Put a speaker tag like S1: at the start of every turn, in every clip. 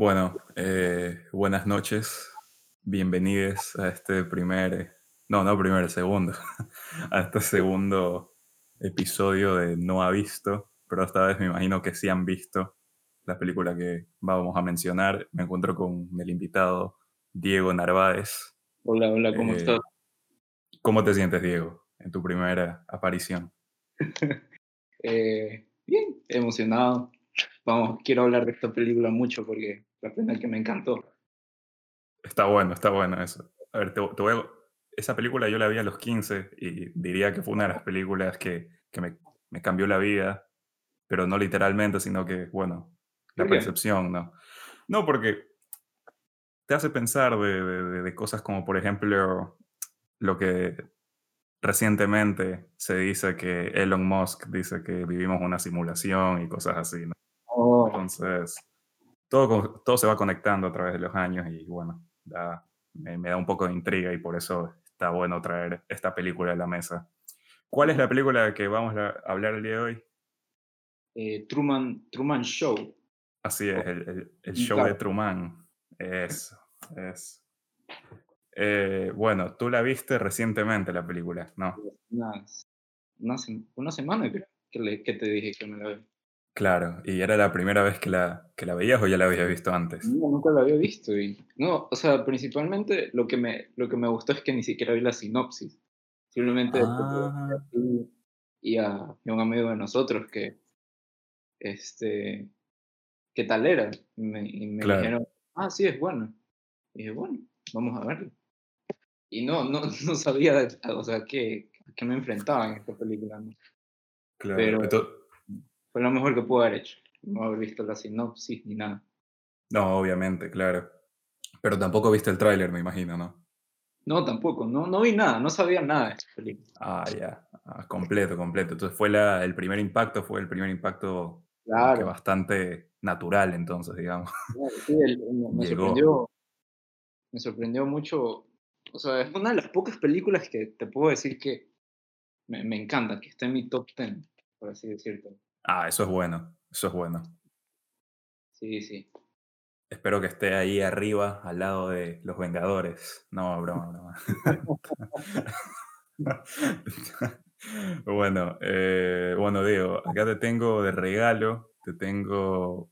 S1: Bueno, eh, buenas noches. Bienvenidos a este primer, no, no primer, segundo, a este segundo episodio de No ha visto, pero esta vez me imagino que sí han visto la película que vamos a mencionar. Me encuentro con el invitado Diego Narváez.
S2: Hola, hola, ¿cómo
S1: Eh,
S2: estás?
S1: ¿Cómo te sientes, Diego, en tu primera aparición?
S2: Eh, bien, emocionado. Vamos, quiero hablar de esta película mucho porque la pena que me encantó.
S1: Está bueno, está bueno eso. A ver, te, te voy a- Esa película yo la vi a los 15 y diría que fue una de las películas que, que me, me cambió la vida, pero no literalmente, sino que, bueno, la percepción, ¿no? No, porque te hace pensar de, de- de- de cosas como, por ejemplo, lo que recientemente se dice que Elon Musk dice que vivimos una simulación y cosas así, ¿no?
S2: Oh,
S1: Entonces, todo, todo se va conectando a través de los años y bueno, da- me, me da un poco de intriga y por eso está bueno traer esta película a la mesa. ¿Cuál es la película que vamos a hablar el día de hoy?
S2: eh, Truman, Truman Show.
S1: Así es, el, el- show de. Truman. Eso, es. Eh, bueno, tú la viste recientemente la película, ¿no?
S2: Una, una semana creo que, le- que te dije que me la vi.
S1: Claro, ¿y era la primera vez que la, que la veías o ya la habías visto antes?
S2: No, nunca la había visto. Y, no, o sea, principalmente lo que, me, lo que me gustó es que ni siquiera vi la sinopsis. Simplemente
S1: Ah,
S2: y, y a, y a un amigo de nosotros que, este, ¿qué tal era? Y me, y me
S1: Claro.
S2: dijeron, ah, sí, es bueno. Y dije, bueno, vamos a verlo. Y no, no, no sabía, o sea, qué, a qué me enfrentaba en esta película.
S1: claro.
S2: Pero- Fue lo mejor que pude haber hecho. No haber visto la sinopsis ni nada.
S1: no, obviamente, claro. Pero tampoco viste el tráiler, me imagino, ¿no?
S2: No, tampoco, no, no vi nada, no sabía nada de esta película.
S1: Ah, ya. Ah, completo, completo. Entonces fue la, el primer impacto, fue el primer impacto que bastante natural, entonces, digamos.
S2: claro, sí, el- me, sorprendió, me sorprendió mucho. O sea, es una de las pocas películas que te puedo decir que me, me encanta, que está en mi top 10, por así decirlo.
S1: Ah, eso es bueno, eso es bueno.
S2: Sí, sí.
S1: Espero que esté ahí arriba, al lado de los Vengadores. No, broma, broma. bueno, eh, bueno, Diego, acá te tengo de regalo, te tengo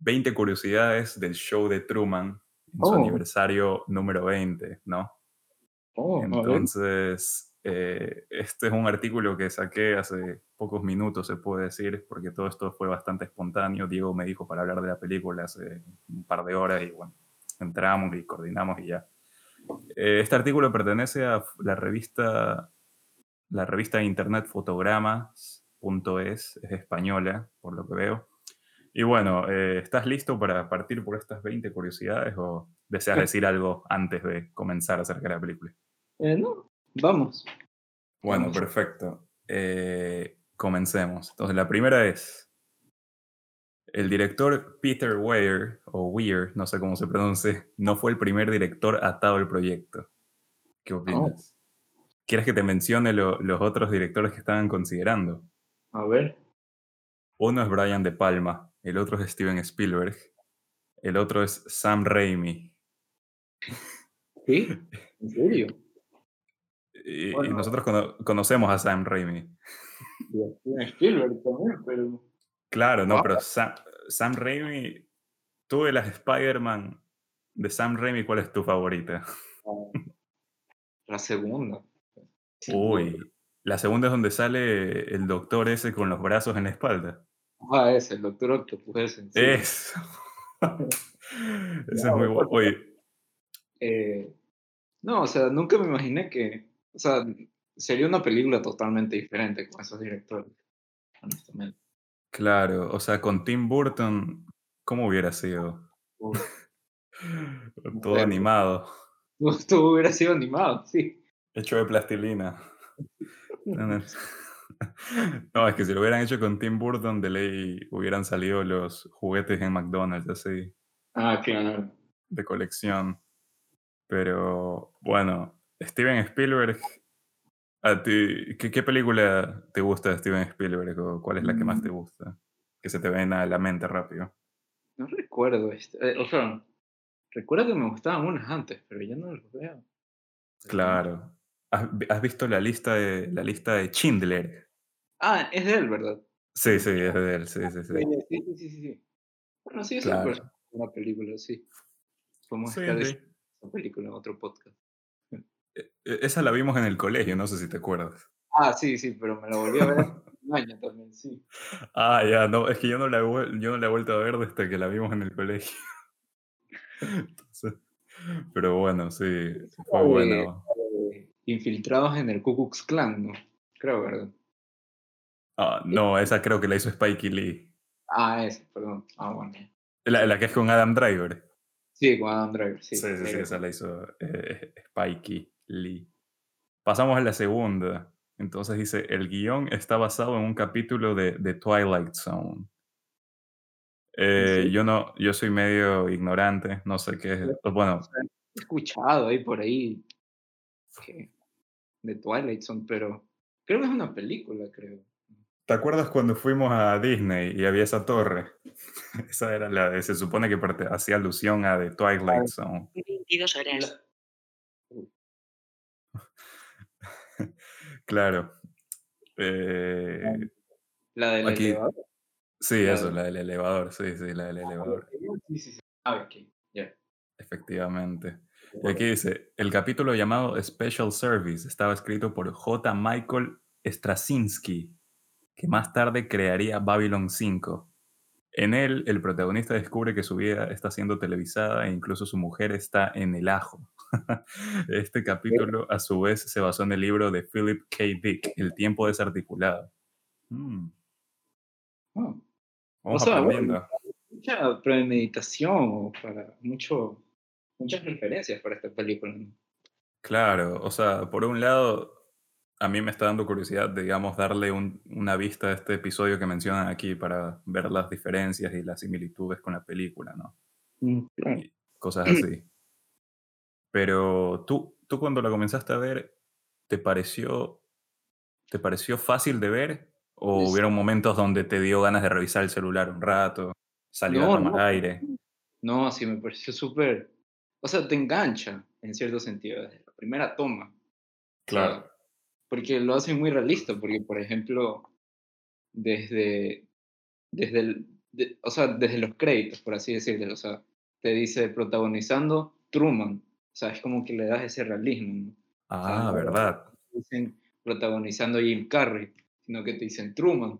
S1: 20 curiosidades del show de Truman en su
S2: Oh.
S1: aniversario número 20, ¿no?
S2: Oh.
S1: Entonces, eh, este es un artículo que saqué hace pocos minutos, se puede decir, porque todo esto fue bastante espontáneo. Diego me dijo para hablar de la película hace un par de horas y bueno, entramos y coordinamos y ya. Eh, este artículo pertenece a la revista, la revista de internet fotogramas.es, es española, por lo que veo. Y bueno, eh, ¿estás listo para partir por estas 20 curiosidades o deseas decir algo antes de comenzar acerca de la película?
S2: No, vamos.
S1: Bueno,
S2: Vamos.
S1: perfecto. Eh, comencemos. Entonces, la primera es, el director Peter Weir, o Weir, no sé cómo se pronuncia, no fue el primer director atado al proyecto. ¿Qué opinas? ¿Quieres que te mencione lo- los otros directores que estaban considerando?
S2: A ver.
S1: Uno es Brian De Palma, el otro es Steven Spielberg, el otro es Sam Raimi.
S2: ¿Sí? ¿En serio?
S1: Y, nosotros cono- conocemos a Sam Raimi.
S2: Y a Spielberg también, pero...
S1: Claro, no,
S2: Ah.
S1: pero Sam, Sam Raimi, tú de las Spider-Man de Sam Raimi, ¿cuál es tu favorita?
S2: ah, La segunda.
S1: Uy, la segunda es donde sale el doctor ese con los brazos en la espalda.
S2: Ah, ese, el Doctor Octopus, ese. sí.
S1: Eso. Ese es muy bueno.
S2: porque-
S1: Oye,
S2: Eh, no, o sea, nunca me imaginé que, o sea, sería una película totalmente diferente con esos directores, honestamente.
S1: claro, o sea, con Tim Burton, ¿cómo hubiera sido? Todo animado,
S2: Esto hubiera sido animado, sí.
S1: hecho de plastilina. No, es que si lo hubieran hecho con Tim Burton, de ley hubieran salido los juguetes en McDonald's, así,
S2: Ah, claro.
S1: de colección. Pero bueno, Steven Spielberg, ¿a ti, qué, qué película te gusta de Steven Spielberg o cuál es la que más te
S2: Mm.
S1: gusta? Que se te ven a la mente rápido.
S2: No recuerdo, este, eh, o sea, recuerdo que me gustaban unas antes, pero ya no los veo.
S1: Claro. ¿Has, vi- has visto la lista de la lista de Schindler?
S2: Ah, es de él, ¿verdad?
S1: Sí, sí, es de él, sí, sí, sí.
S2: Sí, sí, sí, sí, sí. Bueno, sí, esa
S1: Claro.
S2: es una película, sí. Podemos
S1: Sí,
S2: estar
S1: sí.
S2: esa película en otro podcast.
S1: E- e- Esa la vimos en el colegio, no sé si te acuerdas.
S2: Ah, sí, sí, pero me la volví a ver hace un año también, sí.
S1: Ah, ya, no, es que yo no la he, yo no la he vuelto a ver desde que la vimos en el colegio. Entonces, pero bueno, sí, fue
S2: de-
S1: bueno.
S2: de Infiltrados en el Ku Klux Klan, ¿no? Creo, ¿verdad?
S1: Ah, no, esa creo que la hizo Spike Lee.
S2: Ah, esa, perdón. Ah, bueno.
S1: La, la que es con Adam Driver.
S2: Sí, con Adam Driver, sí.
S1: Sí, sí, sí,
S2: Eh,
S1: esa la hizo eh, Spike Lee. Pasamos a la segunda. Entonces dice, el guion está basado en un capítulo de, de Twilight Zone. Eh,
S2: sí.
S1: Yo no, yo soy medio ignorante, no sé qué es. Bueno,
S2: he escuchado ahí por ahí que de Twilight Zone, pero creo que es una película, creo.
S1: ¿te acuerdas cuando fuimos a Disney y había esa torre? Esa era la de, se supone que parte- hacía alusión a The Twilight Zone.
S3: 22 horas.
S2: La-
S1: Claro. Eh,
S2: La del
S1: Aquí-
S2: elevador.
S1: sí,
S2: la
S1: eso,
S2: de-
S1: la del elevador, sí, sí, la del elevador,
S2: Sí, sí, sí. Ah, ok, ya.
S1: efectivamente. Y aquí dice, el capítulo llamado Special Service estaba escrito por J. Michael Straczynski, que más tarde crearía Babylon 5. En él, el protagonista descubre que su vida está siendo televisada e incluso su mujer está en el ajo. Este capítulo, a su vez, se basó en el libro de Philip K. Dick, El tiempo desarticulado. Mm, vamos
S2: O sea,
S1: aprendiendo.
S2: mucha premeditación para mucho, muchas referencias para esta película.
S1: Claro, o sea, por un lado, a mí me está dando curiosidad, digamos, darle un- una vista a este episodio que mencionan aquí para ver las diferencias y las similitudes con la película, ¿no?
S2: claro.
S1: Y cosas así. Pero tú, tú cuando la comenzaste a ver, ¿te pareció, ¿te pareció fácil de ver? ¿O
S2: Pues-
S1: hubieron momentos donde te dio ganas de revisar el celular un rato, salir
S2: No,
S1: a tomar
S2: no.
S1: aire?
S2: No, sí, me pareció súper. O sea, te engancha en cierto sentido, desde la primera toma.
S1: Claro.
S2: Porque lo hacen muy realista, porque, por ejemplo, desde, desde, el, de- o sea, desde los créditos, por así decirlo, o sea, te dice protagonizando Truman, o sea, es como que le das ese realismo, ¿no?
S1: Ah,
S2: no,
S1: ¿verdad?
S2: te dicen protagonizando a Jim Carrey, sino que te dicen Truman.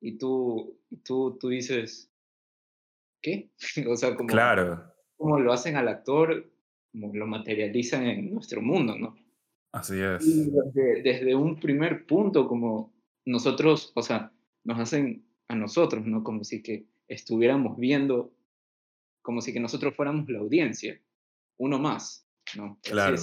S2: Y tú, tú, tú dices, ¿qué? o sea, como,
S1: Claro,
S2: como lo hacen al actor, como lo materializan en nuestro mundo, ¿no?
S1: así es.
S2: Y desde, desde un primer punto, como nosotros, o sea, nos hacen a nosotros, ¿no? Como si que estuviéramos viendo, como si que nosotros fuéramos la audiencia, uno más, ¿no?
S1: Claro.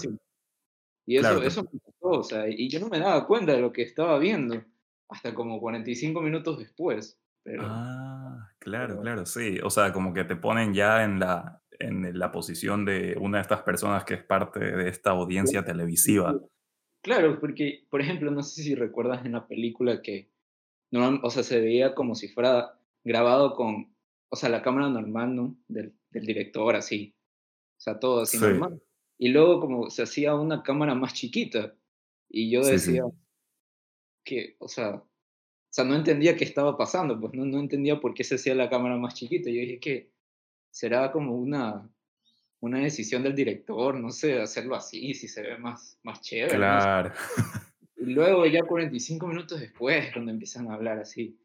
S2: Y eso,
S1: Claro,
S2: eso me gustó, o sea, y yo no me daba cuenta de lo que estaba viendo hasta como 45 minutos después. Pero,
S1: Ah, claro,
S2: pero-
S1: claro, sí. O sea, como que te ponen ya en la, en la posición de una de estas personas que es parte de esta audiencia televisiva.
S2: Claro, porque, por ejemplo, no sé si recuerdas en la película que, normal- o sea, se veía como si fuera grabado con, o sea, la cámara normal, ¿no? Del, del director, así. O sea, todo así
S1: Sí.
S2: normal. Y luego como se hacía una cámara más chiquita. Y yo
S1: Sí, sí.
S2: decía que, o sea, o sea, no entendía qué estaba pasando, pues no, no entendía por qué se hacía la cámara más chiquita. Yo dije que será como una, una decisión del director, no sé, hacerlo así, si se ve más, más chévere. no.
S1: Claro.
S2: Y luego ya 45 minutos después, cuando empiezan a hablar así,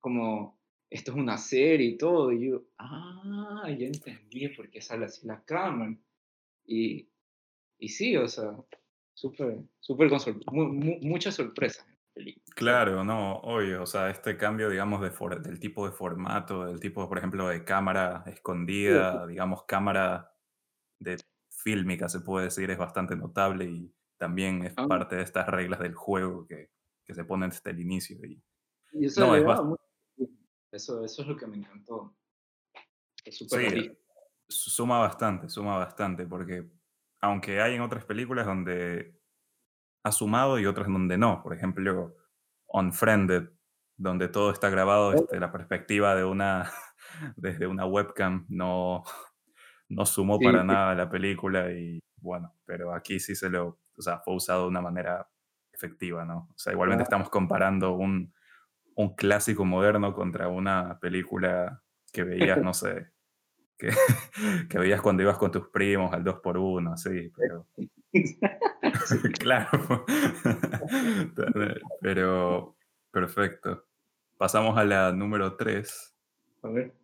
S2: como esto es una serie y todo, y yo, ah, ya entendí por qué sale así la cámara. Y, y sí, o sea, súper, súper con sorpre- mu- mu- muchas sorpresas.
S1: Claro, no, obvio. O sea, este cambio, digamos, de for- del tipo de formato, del tipo, por ejemplo, de cámara escondida, digamos, cámara de fílmica, se puede decir, es bastante notable y también es
S2: Ah.
S1: parte de estas reglas del juego que, que se ponen desde el inicio. Y,
S2: Y eso,
S1: No, es
S2: eso, eso es lo que me encantó. Es súper
S1: Sí, suma bastante, suma bastante, porque aunque hay en otras películas donde ha sumado y otras donde no, por ejemplo, Unfriended, donde todo está grabado desde la perspectiva de una, desde una webcam no, no sumó
S2: Sí,
S1: para
S2: sí,
S1: nada la película y bueno, pero aquí sí se lo, o sea, fue usado de una manera efectiva, ¿no? O sea, igualmente estamos comparando un, un clásico moderno contra una película que veías, no sé, que, que veías cuando ibas con tus primos al 2 por 1 así, pero
S2: Sí,
S1: claro. Pero perfecto. Pasamos a la número 3.
S2: a ver.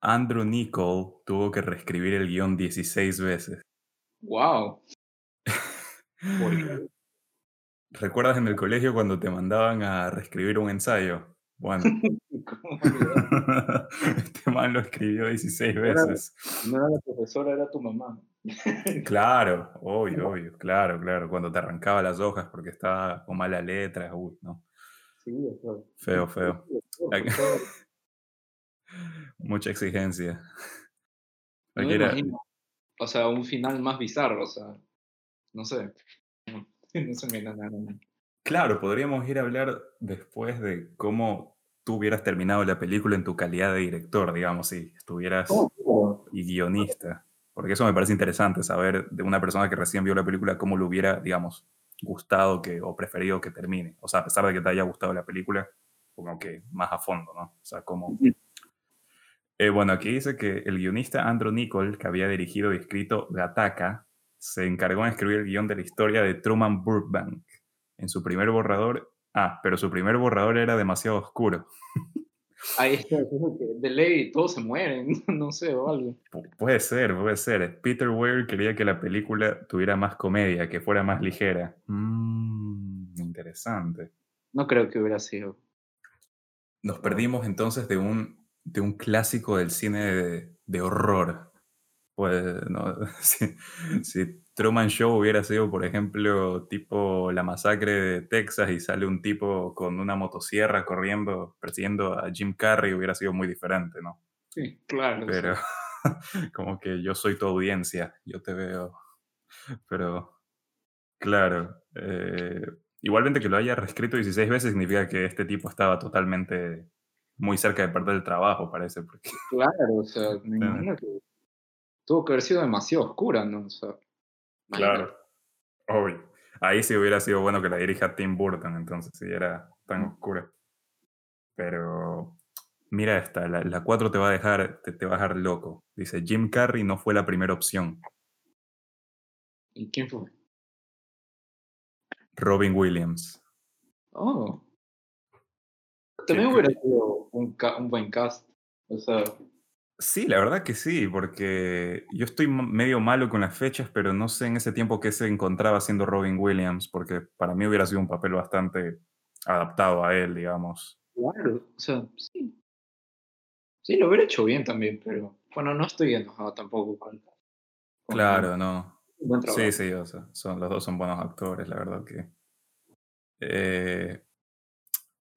S1: Andrew Niccol tuvo que reescribir el guion 16 veces.
S2: Wow.
S1: ¿Recuerdas en el colegio cuando te mandaban a reescribir un ensayo? Bueno, man lo escribió 16
S2: No era,
S1: veces.
S2: no era la profesora, era tu mamá.
S1: Claro, obvio, obvio, claro, claro. Cuando te arrancaba las hojas porque estaba con mala letra, uy, no.
S2: Sí, o sea,
S1: Feo, feo. Mucha exigencia.
S2: No me imagino. O sea, un final más bizarro, o sea, no sé. No, no se me nada.
S1: Claro, podríamos ir a hablar después de cómo tú hubieras terminado la película en tu calidad de director, digamos, si estuvieras
S2: Oh,
S1: y guionista. Porque eso me parece interesante, saber de una persona que recién vio la película cómo le hubiera, digamos, gustado que, o preferido que termine. O sea, a pesar de que te haya gustado la película, como que más a fondo, ¿no? O sea, como... Eh, bueno, aquí dice que el guionista Andrew Niccol, que había dirigido y escrito Gattaca, se encargó de escribir el guion de la historia de Truman Burbank. En su primer borrador... Ah, pero su primer borrador era demasiado oscuro.
S2: Ahí está, de ley todos se mueren, no sé, o algo.
S1: Pu- Puede ser, puede ser. Peter Weir quería que la película tuviera más comedia, que fuera más ligera. Mm, interesante.
S2: No creo que hubiera sido.
S1: Nos perdimos entonces de un, de un clásico del cine de, de horror. Pues, no, si, si Truman Show hubiera sido, por ejemplo, tipo la masacre de Texas y sale un tipo con una motosierra corriendo, persiguiendo a Jim Carrey, hubiera sido muy diferente, ¿no?
S2: Sí, claro.
S1: Pero como que yo soy tu audiencia, yo te veo. Pero, claro. eh, igualmente que lo haya reescrito 16 veces significa que este tipo estaba totalmente muy cerca de perder el trabajo, parece. Porque,
S2: claro, o sea, me imagino que tuvo que haber sido demasiado oscura, ¿no? O sea, imagínate.
S1: claro, obvio. Ahí sí hubiera sido bueno que la dirija Tim Burton, entonces, si era tan oscura. Pero mira esta, la, la 4 te va a dejar, te, te va a dejar loco. Dice, Jim Carrey no fue la primera opción.
S2: ¿Y quién fue?
S1: Robin Williams.
S2: Oh. También
S1: ¿Qué-
S2: hubiera sido un buen cast. O sea,
S1: Sí, la verdad que sí, porque yo estoy medio malo con las fechas, pero no sé en ese tiempo qué se encontraba haciendo Robin Williams, porque para mí hubiera sido un papel bastante adaptado a él, digamos.
S2: claro, o sea, sí. Sí, lo hubiera hecho bien también, pero bueno, no estoy enojado tampoco con. con
S1: Claro, no.
S2: buen.
S1: Sí, sí, o sea, son, los dos son buenos actores, la verdad que. Eh,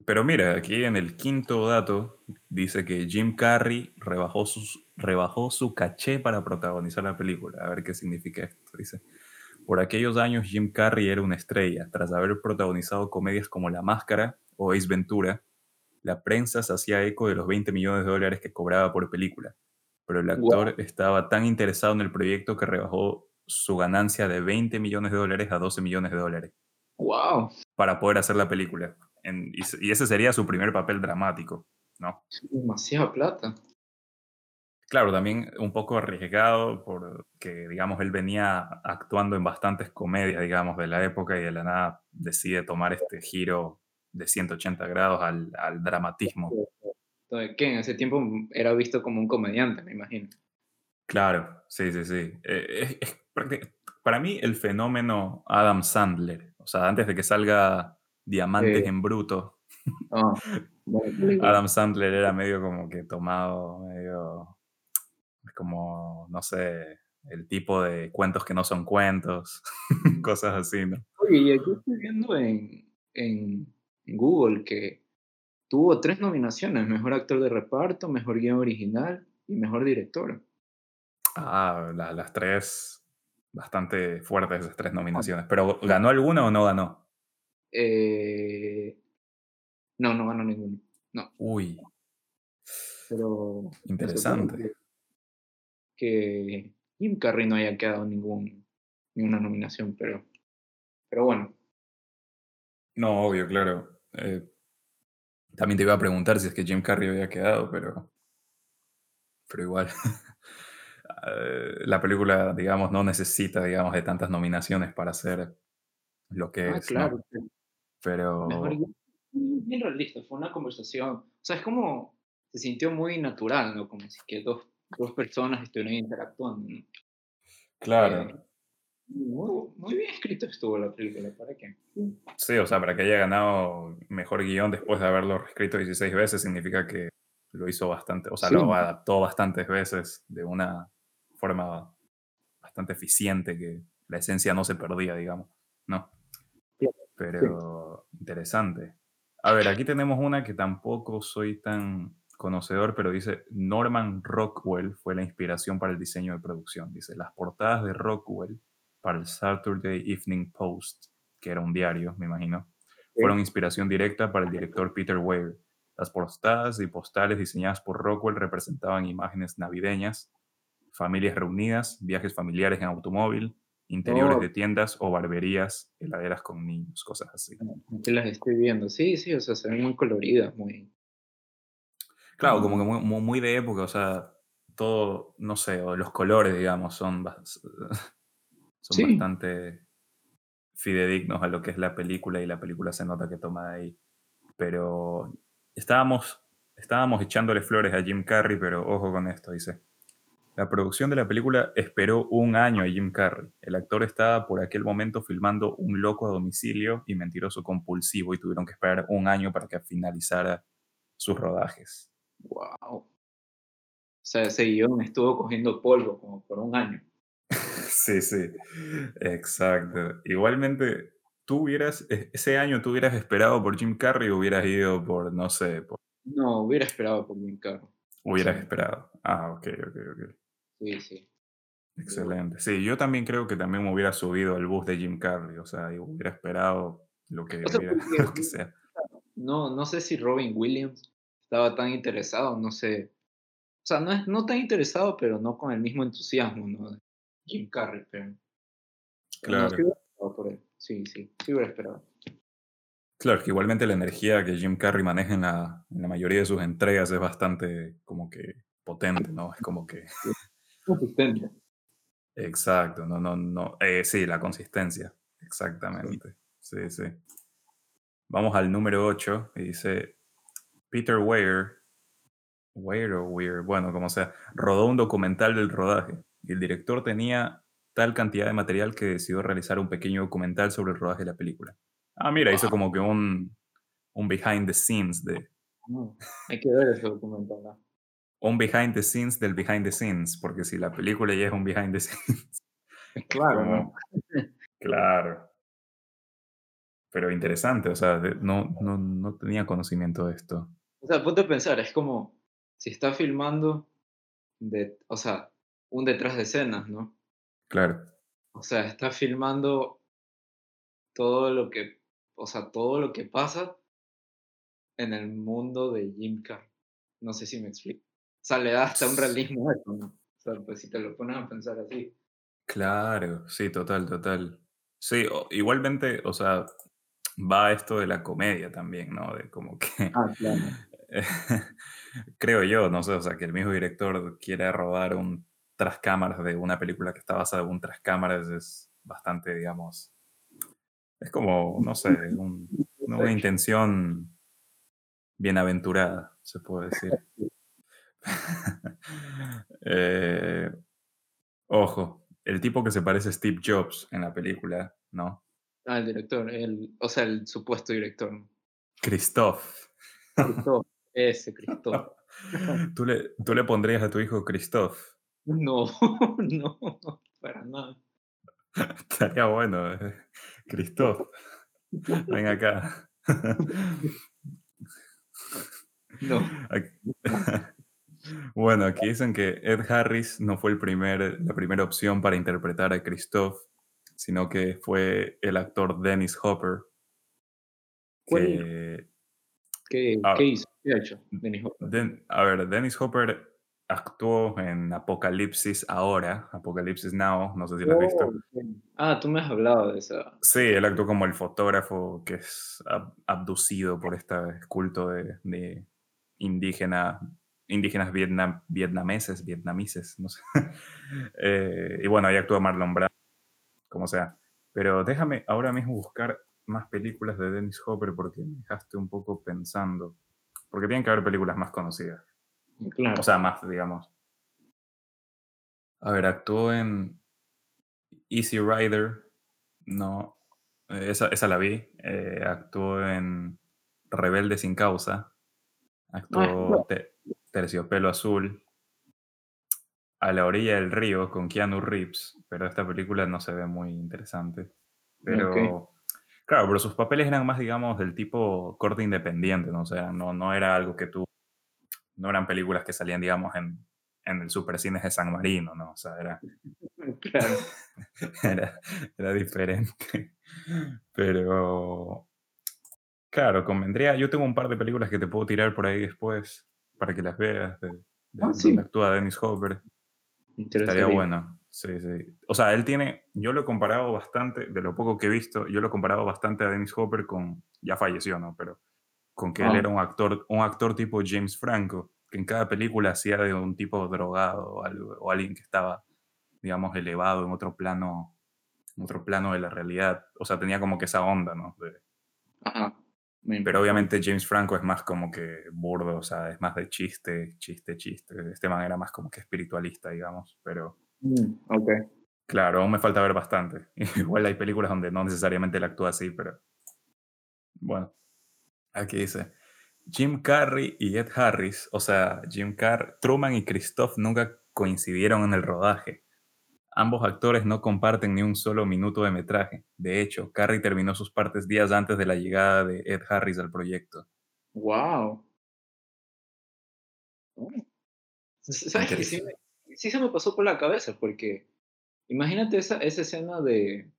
S1: pero mira, aquí en el quinto dato dice que Jim Carrey rebajó, sus, rebajó su caché para protagonizar la película. A ver qué significa esto. Dice, por aquellos años Jim Carrey era una estrella. Tras haber protagonizado comedias como La Máscara o Ace Ventura, la prensa se hacía eco de los 20 millones de dólares que cobraba por película. Pero el actor estaba tan interesado en el proyecto que rebajó su ganancia de 20 millones de dólares a 12 millones de dólares
S2: ¡Wow!
S1: para poder hacer la película. En- y, ese sería su primer papel dramático, ¿no?
S2: Demasiada plata.
S1: Claro, también un poco arriesgado porque, digamos, él venía actuando en bastantes comedias, digamos, de la época y de la nada decide tomar este giro de 180 grados al, al dramatismo.
S2: Entonces, ¿qué? En ese tiempo era visto como un comediante, me imagino.
S1: Claro, sí, sí, sí. Eh, es- es prácti- para mí el fenómeno Adam Sandler, o sea, antes de que salga Diamantes
S2: Sí.
S1: en Bruto,
S2: Ah.
S1: Adam Sandler era medio como que tomado, medio como, no sé, el tipo de cuentos que no son cuentos, cosas así, ¿no?
S2: Oye, y aquí estoy viendo en, en, Google que tuvo tres nominaciones: Mejor Actor de Reparto, Mejor Guión Original y Mejor Director.
S1: Ah, la- las tres, bastante fuertes esas tres nominaciones. ¿Pero ganó alguna o no ganó?
S2: Eh, no, no ganó ninguno. No.
S1: Uy.
S2: Pero
S1: Interesante.
S2: Que, Jim Carrey no haya quedado ningún, ninguna nominación, pero, pero bueno.
S1: No, obvio, claro. Eh, también te iba a preguntar si es que Jim Carrey había quedado, pero, pero igual. Eh, la película, digamos, no necesita, digamos, de tantas nominaciones para ser lo que
S2: ah,
S1: es,
S2: claro.
S1: Pero...
S2: bien realista, fue una conversación. O sea, es como, se sintió muy natural, ¿no? Como si que dos, dos personas estuvieran interactuando.
S1: Claro.
S2: Eh, muy, bien escrito estuvo la película, ¿para qué?
S1: Sí, o sea, para que haya ganado mejor guion después de haberlo escrito 16 veces, significa que lo hizo bastante, o sea, lo adaptó bastantes veces de una forma bastante eficiente, que la esencia no se perdía, digamos, ¿no? Pero interesante. A ver, aquí tenemos una que tampoco soy tan conocedor, pero dice Norman Rockwell fue la inspiración para el diseño de producción. Dice, las portadas de Rockwell para el Saturday Evening Post, que era un diario, me imagino, fueron inspiración directa para el director Peter Weir. Las portadas y postales diseñadas por Rockwell representaban imágenes navideñas, familias reunidas, viajes familiares en automóvil, interiores de tiendas o barberías, heladeras con niños, cosas así.
S2: Aquí las estoy viendo, sí, sí, o sea, se ven muy coloridas, muy...
S1: Claro, como que muy, muy, de época, o sea, todo, no sé, o los colores, digamos, son, son bastante fidedignos a lo que es la película y la película se nota que toma de ahí. Pero estábamos, estábamos echándole flores a Jim Carrey, pero ojo con esto, dice. La producción de la película esperó un año a Jim Carrey. El actor estaba por aquel momento filmando Un loco a domicilio y mentiroso compulsivo y tuvieron que esperar un año para que finalizara sus rodajes.
S2: Wow. O sea, ese guion estuvo cogiendo polvo como por un año.
S1: sí, sí, exacto. Igualmente, tú hubieras, e, ese año tú hubieras esperado por Jim Carrey o hubieras ido por, no sé, por...
S2: No, hubiera esperado por Jim Carrey.
S1: Hubieras esperado. Ah, ok, ok, ok.
S2: Sí, sí.
S1: Excelente. Sí, yo también creo que también me hubiera subido al bus de Jim Carrey, o sea, y hubiera esperado lo que, sea,
S2: No, no sé si Robin Williams estaba tan interesado, no sé. O sea, no, es, no tan interesado, pero no con el mismo entusiasmo, ¿no? Jim Carrey, pero.
S1: Claro.
S2: sí, sí, sí, hubiera esperado.
S1: Claro, que igualmente la energía que Jim Carrey maneja en la, en la mayoría de sus entregas es bastante como que potente, ¿no? Es como que...
S2: Consistente.
S1: Exacto, no, no, no. Eh, sí, la consistencia, exactamente. Sí, sí. Vamos al número 8 y dice Peter Weir, Weir o Weir, bueno, como sea, rodó un documental del rodaje y el director tenía tal cantidad de material que decidió realizar un pequeño documental sobre el rodaje de la película. Ah, mira, hizo como que un, un behind the scenes de...
S2: Hay que ver ese documental
S1: un behind the scenes del behind the scenes, porque si la película ya es un behind the scenes.
S2: Claro, ¿no?
S1: Claro. Pero interesante, o sea, no, no, no tenía conocimiento de esto.
S2: O sea, ponte a pensar, es como si está filmando, de, o sea, un detrás de escenas, ¿no?
S1: Claro.
S2: O sea, está filmando todo lo que, o sea, todo lo que pasa en el mundo de Jim Carrey. No sé si me explico. O sea, le da hasta un realismo a eso, ¿no? O sea, pues si te lo pones a pensar así.
S1: Claro, sí, total, total. Sí, igualmente, o sea, va esto de la comedia también, ¿no? De como que...
S2: Ah, claro.
S1: creo yo, no sé, o sea, que el mismo director quiere rodar un tras cámaras de una película que está basada en un tras cámaras es bastante, digamos, es como, no sé, una intención bienaventurada, se puede decir. Eh, ojo, el tipo que se parece a Steve Jobs en la película, ¿no?
S2: Ah, el director, el, o sea, el supuesto director.
S1: Christoph.
S2: Christoph, ese Christoph.
S1: ¿Tú le, ¿Tú le pondrías a tu hijo Christoph?
S2: No, no, para nada.
S1: Estaría bueno. Eh. Christoph, ven acá.
S2: No.
S1: Bueno, aquí dicen que Ed Harris no fue el primer, la primera opción para interpretar a Christoph, sino que fue el actor Dennis Hopper. Que,
S2: ¿Qué,
S1: Ah,
S2: qué hizo? ¿Qué ha hecho Dennis Hopper?
S1: Den- a ver, Dennis Hopper actuó en Apocalipsis ahora, Apocalipsis Now, no sé si lo has
S2: Oh,
S1: visto.
S2: ok. Ah, tú me has hablado de esa.
S1: Sí, él actuó como el fotógrafo que es ab- abducido por este culto de, de indígena, indígenas vietnam, vietnameses, vietnamices, no sé. Eh, y bueno, ahí actúa Marlon Brando, como sea. Pero déjame ahora mismo buscar más películas de Dennis Hopper porque me dejaste un poco pensando. Porque tienen que haber películas más conocidas.
S2: Claro.
S1: O sea, más, digamos. A ver, actuó en Easy Rider. No, eh, esa, esa la vi. Eh, actuó en Rebelde sin causa. Actuó Te- Terciopelo Azul. A la orilla del río con Keanu Reeves. Pero esta película no se ve muy interesante. Pero. Claro, pero sus papeles eran más, digamos, del tipo corte independiente, ¿no? O sea, no, no era algo que tú. No eran películas que salían, digamos, en, en el Supercines de San Marino, ¿no? O sea, era,
S2: Claro.
S1: era, era diferente. Pero, claro, convendría. Yo tengo un par de películas que te puedo tirar por ahí después para que las veas, de, de
S2: Ah, sí.
S1: donde actúa Dennis Hopper. Estaría bueno. Sí, sí. O sea, él tiene. Yo lo he comparado bastante, de lo poco que he visto, yo lo he comparado bastante a Dennis Hopper con. Ya falleció, ¿no? Pero con que él
S2: Ah.
S1: era un actor, un actor tipo James Franco, que en cada película hacía de un tipo drogado o, algo, o alguien que estaba, digamos, elevado en otro plano, en otro plano de la realidad. O sea, tenía como que esa onda, ¿no? De-
S2: Ajá.
S1: Pero obviamente James Franco es más como que burdo, o sea, es más de chiste, chiste, chiste. Este man era más como que espiritualista, digamos. Pero
S2: Mm, ok.
S1: claro, aún me falta ver bastante. Igual hay películas donde no necesariamente él actúa así, pero bueno. Aquí dice, Jim Carrey y Ed Harris, o sea, Jim Carrey, Truman y Christoph nunca coincidieron en el rodaje. Ambos actores no comparten ni un solo minuto de metraje. De hecho, Carrey terminó sus partes días antes de la llegada de Ed Harris al proyecto.
S2: Wow. Oh. ¿Sabes que sí, se me pasó por la cabeza? Porque imagínate esa, esa escena de,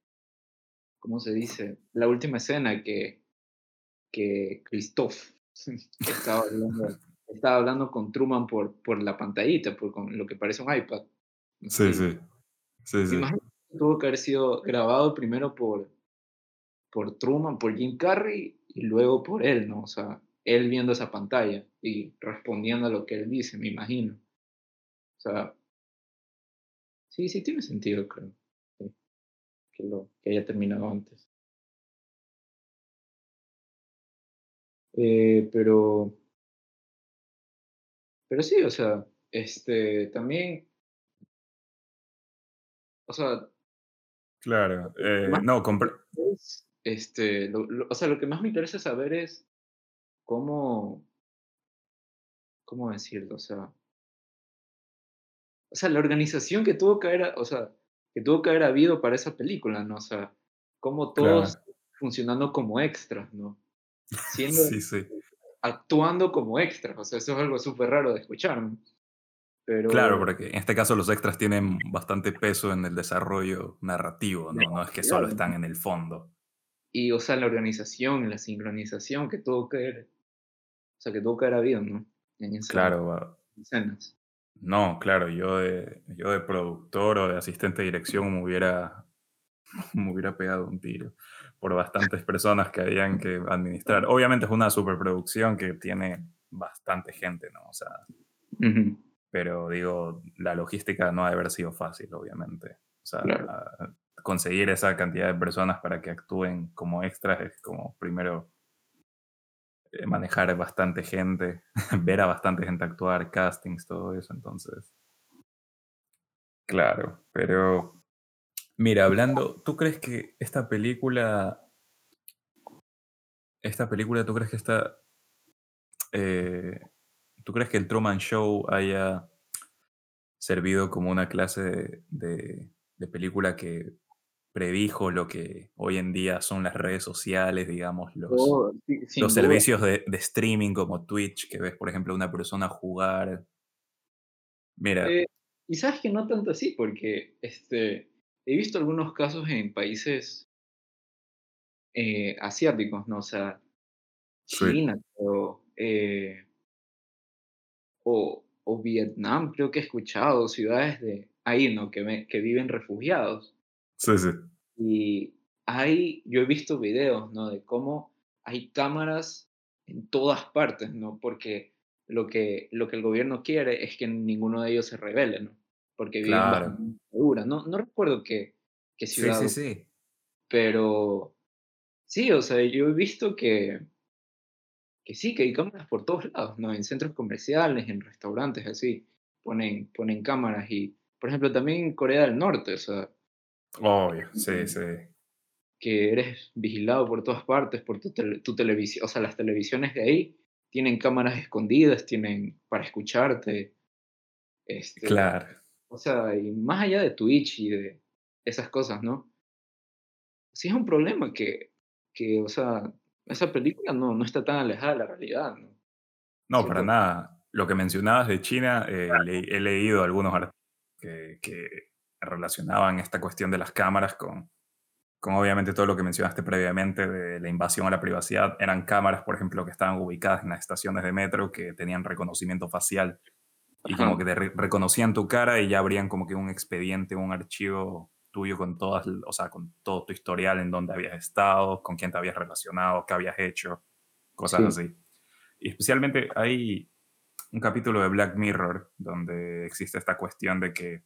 S2: ¿cómo se dice? La última escena que, que Christoph estaba hablando, estaba hablando con Truman por, por la pantallita, por con lo que parece un iPad.
S1: Sí, sí. Sí, sí.
S2: tuvo que haber sido grabado primero por, por Truman, por Jim Carrey, y luego por él, ¿no? O sea, él viendo esa pantalla y respondiendo a lo que él dice, me imagino. O sea, sí, sí tiene sentido, creo. sí, que, lo, que haya terminado antes. Eh, pero, pero sí, o sea, este, también, o sea,
S1: Claro. eh, no,
S2: es, este, lo- lo- o sea, lo que más me interesa saber es cómo, cómo decirlo, o sea, o sea, la organización que tuvo que haber, o sea, que tuvo que haber habido para esa película, ¿no? O sea, cómo todos
S1: Claro.
S2: funcionando como extras, ¿no? Siendo,
S1: Sí, sí.
S2: actuando como extras, o sea, eso es algo súper raro de escuchar, ¿no? Pero,
S1: Claro, porque en este caso los extras tienen bastante peso en el desarrollo narrativo, ¿no? No es que solo están en el fondo.
S2: y, o sea, la organización, la sincronización que tuvo que haber, o sea, que tuvo que haber habido, ¿no? En esas
S1: Claro,
S2: escenas.
S1: no, claro, yo de, yo de productor o de asistente de dirección me hubiera, me hubiera pegado un tiro por bastantes personas que habían que administrar. Obviamente es una superproducción que tiene bastante gente, ¿no? O sea,
S2: Ujú,
S1: pero digo, la logística no ha de haber sido fácil, obviamente. O sea,
S2: Claro.
S1: a- conseguir esa cantidad de personas para que actúen como extras es como primero eh, manejar bastante gente, ver a bastante gente actuar, castings, todo eso, entonces. Claro, pero mira, hablando, ¿tú crees que esta película, esta película, tú crees que está, eh, tú crees que el Truman Show haya servido como una clase de, de- de película que predijo lo que hoy en día son las redes sociales, digamos, los,
S2: Oh, sí,
S1: los servicios de, de streaming como Twitch, que ves, por ejemplo, una persona jugar. Mira,
S2: Eh, y sabes que no tanto así, porque este, he visto algunos casos en países eh, asiáticos, ¿no? O sea, China, creo, eh, o, o Vietnam, creo que he escuchado, ciudades de ahí, ¿no? Que, me- que viven refugiados.
S1: Sí, sí.
S2: Y hay, yo he visto videos, ¿no? De cómo hay cámaras en todas partes, ¿no? Porque lo que, lo que el gobierno quiere es que ninguno de ellos se rebele, ¿no? Porque viven
S1: Claro.
S2: dictadura. No, no recuerdo qué, qué
S1: Sí,
S2: ciudad,
S1: sí, sí.
S2: pero sí, o sea, yo he visto que, que sí, que hay cámaras por todos lados, ¿no? En centros comerciales, en restaurantes, así, ponen, ponen cámaras y, por ejemplo, también en Corea del Norte, o sea,
S1: Obvio, sí, sí.
S2: que eres vigilado por todas partes, por tu, tele- tu televisión, o sea, las televisiones de ahí tienen cámaras escondidas, tienen para escucharte, este,
S1: Claro.
S2: o sea, y más allá de Twitch y de esas cosas, ¿no? Sí es un problema que, que o sea, esa película no, no está tan alejada de la realidad, ¿no?
S1: No, para nada. Lo que mencionabas de China, eh, le- he leído algunos artículos que, que relacionaban esta cuestión de las cámaras con, con obviamente todo lo que mencionaste previamente de la invasión a la privacidad. Eran cámaras, por ejemplo, que estaban ubicadas en las estaciones de metro que tenían reconocimiento facial y como que te re- reconocían tu cara y ya abrían como que un expediente, un archivo tuyo con todas, o sea, con todo tu historial en dónde habías estado, con quién te habías relacionado, qué habías hecho, cosas
S2: Sí.
S1: así. Y especialmente hay un capítulo de Black Mirror donde existe esta cuestión de que,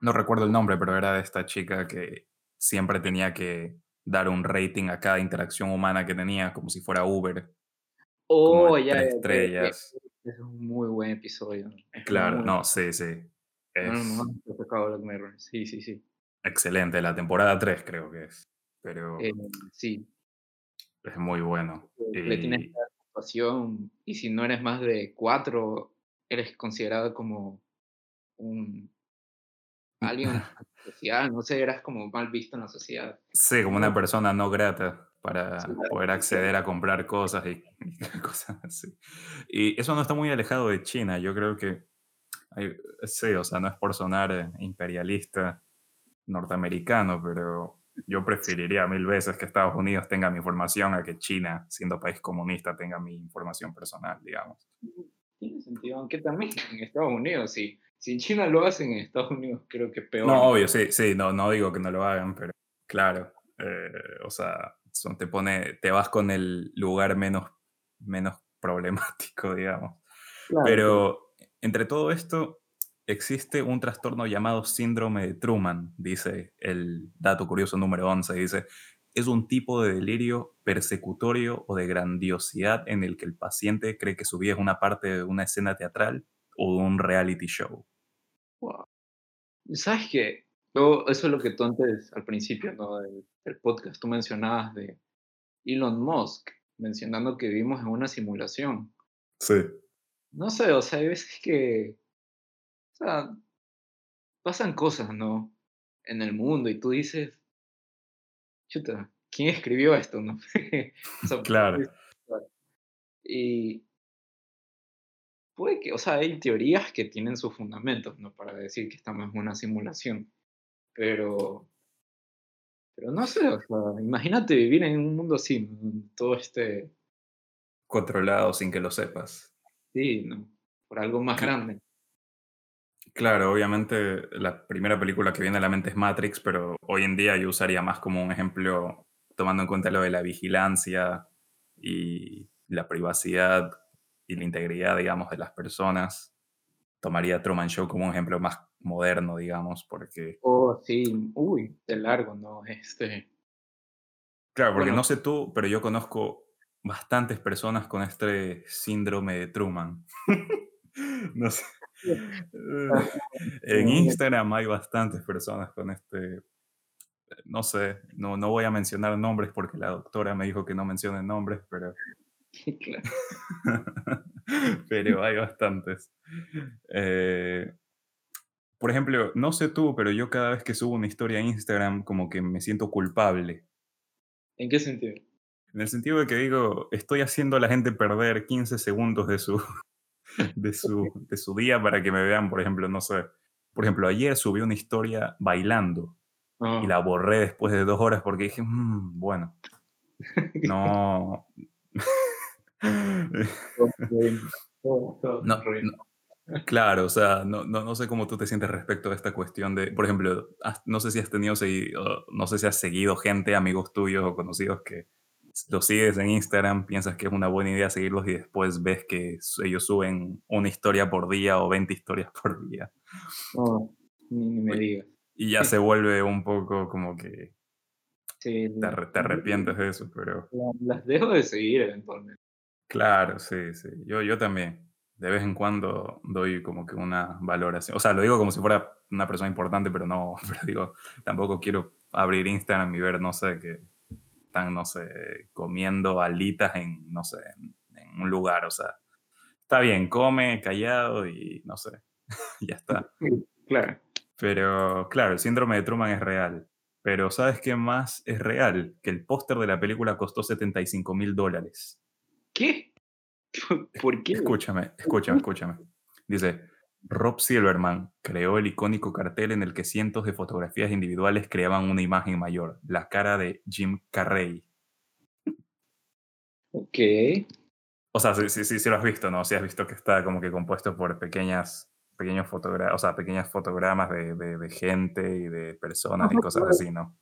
S1: no recuerdo el nombre, pero era de esta chica que siempre tenía que dar un rating a cada interacción humana que tenía, como si fuera Uber,
S2: Oh, ya,
S1: tres
S2: ya,
S1: estrellas.
S2: Es un muy buen episodio.
S1: Claro,
S2: muy-
S1: no, sí, sí. Es
S2: sacado Black Mirror. Sí, sí, sí.
S1: excelente, la temporada 3 creo que es, pero
S2: Eh, sí,
S1: es muy bueno.
S2: le tienes
S1: Y
S2: que dar puntuación y si no eres más de cuatro, eres considerado como un alguien especial, no sé, eras como mal visto en la sociedad.
S1: sí, como una persona no grata para
S2: Sí,
S1: poder acceder a comprar cosas y, y cosas así. Y eso no está muy alejado de China. Yo creo que, sí, o sea, no es por sonar eh, imperialista norteamericano, pero yo preferiría mil veces que Estados Unidos tenga mi información a que China, siendo país comunista, tenga mi información personal, digamos.
S2: Tiene sentido, aunque también en Estados Unidos, sí. Si en China lo hacen, en Estados Unidos creo que peor.
S1: No, obvio, sí, sí, no, no digo que no lo hagan, pero claro, eh, o sea, son- te pone, te vas con el lugar menos, menos problemático, digamos.
S2: Claro,
S1: Pero entre todo esto existe un trastorno llamado síndrome de Truman, dice el dato curioso número 11, dice, es un tipo de delirio persecutorio o de grandiosidad en el que el paciente cree que su vida es una parte de una escena teatral o de un reality show.
S2: Wow. ¿Sabes qué? Yo, eso es lo que tú antes, al principio ¿no? del, del podcast, tú mencionabas de Elon Musk, mencionando que vivimos en una simulación.
S1: Sí.
S2: No sé, o sea, hay veces que, o sea, pasan cosas, ¿no? En el mundo y tú dices, chuta, ¿quién escribió esto, no? O sea,
S1: Claro.
S2: Y puede que, o sea, hay teorías que tienen sus fundamentos, ¿no? Para decir que estamos en una simulación. Pero, pero no sé, o sea, imagínate vivir en un mundo así, Todo este,
S1: Controlado sin que lo sepas.
S2: Sí, ¿no? Por algo más grande.
S1: Claro, obviamente la primera película que viene a la mente es Matrix, pero hoy en día yo usaría más como un ejemplo, tomando en cuenta lo de la vigilancia y la privacidad y la integridad, digamos, de las personas. Tomaría Truman Show como un ejemplo más moderno, digamos, porque,
S2: Oh, sí, uy, de largo, ¿no? Este,
S1: claro, porque
S2: bueno,
S1: no sé tú, pero yo conozco bastantes personas con este síndrome de Truman. No sé. Eh, En Instagram hay bastantes personas con este, no sé, no, no voy a mencionar nombres porque la doctora me dijo que no mencione nombres, pero,
S2: claro.
S1: pero hay bastantes. Eh, por ejemplo, no sé tú, pero yo cada vez que subo una historia a Instagram como que me siento culpable.
S2: ¿En qué sentido?
S1: En el sentido de que digo, estoy haciendo a la gente perder 15 segundos de su, de su, de su día para que me vean, por ejemplo, no sé. Por ejemplo, ayer subí una historia bailando y
S2: No,
S1: la borré después de dos horas porque dije, "Mm, bueno, no, no, claro, o sea, no, no, no, sé cómo tú te sientes respecto a esta cuestión de, por ejemplo, no sé si has tenido, no sé si has seguido gente, amigos tuyos o conocidos que los sigues en Instagram, piensas que es una buena idea seguirlos y después ves que ellos suben una historia por día o 20 historias por día.
S2: No, ni, me digas.
S1: Y ya se vuelve un poco como que te, arrepientes de eso, pero...
S2: Las dejo de seguir eventualmente.
S1: Claro, sí, sí. Yo, yo también. De vez en cuando doy como que una valoración. O sea, lo digo como si fuera una persona importante, pero no, pero digo, tampoco quiero abrir Instagram y ver, no sé, que están, no sé, comiendo alitas en, no sé, en, un lugar, o sea, está bien, come callado y no sé, ya está.
S2: Claro.
S1: Pero, claro, el síndrome de Truman es real. Pero, ¿sabes qué más es real? Que el póster de la película costó 75 mil dólares.
S2: ¿Qué? ¿Por qué?
S1: Escúchame, escúchame, escúchame. Dice, Rob Silverman creó el icónico cartel en el que cientos de fotografías individuales creaban una imagen mayor, la cara de Jim Carrey.
S2: Ok.
S1: O sea, sí, sí, sí, lo has visto, ¿no? Sí has visto que está como que compuesto por pequeñas, pequeños fotogramas, o sea, pequeñas fotogramas de, de, gente y de personas y cosas así, ¿no?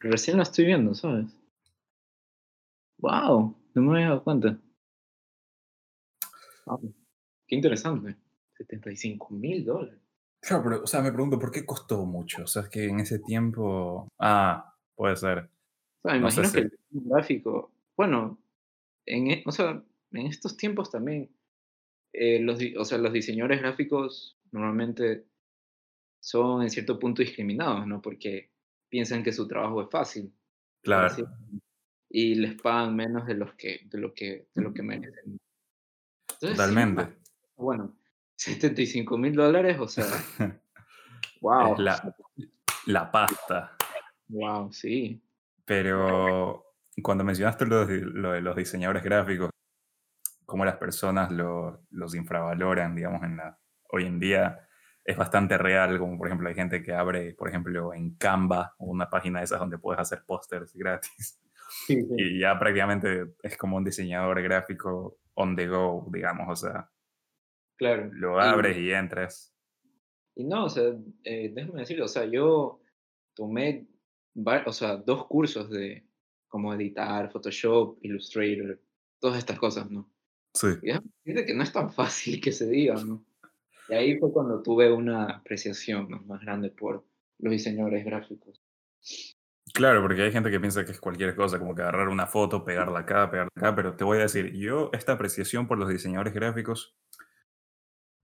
S2: Recién lo estoy viendo, ¿sabes? ¡Wow! No me había dado cuenta. qué interesante. 75 mil dólares.
S1: Claro, pero, o sea, me pregunto, ¿por qué costó mucho? O sea, es que en ese tiempo... Ah, puede ser.
S2: O sea, me imagino que el gráfico... Bueno, en, e, o sea, en estos tiempos también, eh, los, o sea, los diseñadores gráficos normalmente son en cierto punto discriminados, ¿no? Porque piensan que su trabajo es fácil.
S1: Claro.
S2: y les pagan menos de, los que, de, lo, que, de lo que merecen.
S1: Totalmente.
S2: Bueno, 75 mil dólares, o sea. wow.
S1: la, la pasta.
S2: Wow, sí.
S1: Pero cuando mencionaste lo de, los diseñadores gráficos, cómo las personas lo, los infravaloran, digamos, en la, hoy en día es bastante real, como por ejemplo hay gente que abre, por ejemplo, en Canva una página de esas donde puedes hacer pósters gratis. Y ya prácticamente es como un diseñador gráfico on the go, digamos, o sea,
S2: Claro.
S1: Lo abres y, entras.
S2: Y no, o sea, eh, déjame decirlo, o sea, yo tomé, o sea, dos cursos de cómo editar, Photoshop, Illustrator, todas estas cosas, ¿no?
S1: Sí.
S2: Y que no es tan fácil que se diga, ¿no? Y ahí fue cuando tuve una apreciación más grande por los diseñadores gráficos.
S1: Claro, porque hay gente que piensa que es cualquier cosa, como que agarrar una foto, pegarla acá, pegarla acá, pero te voy a decir, yo esta apreciación por los diseñadores gráficos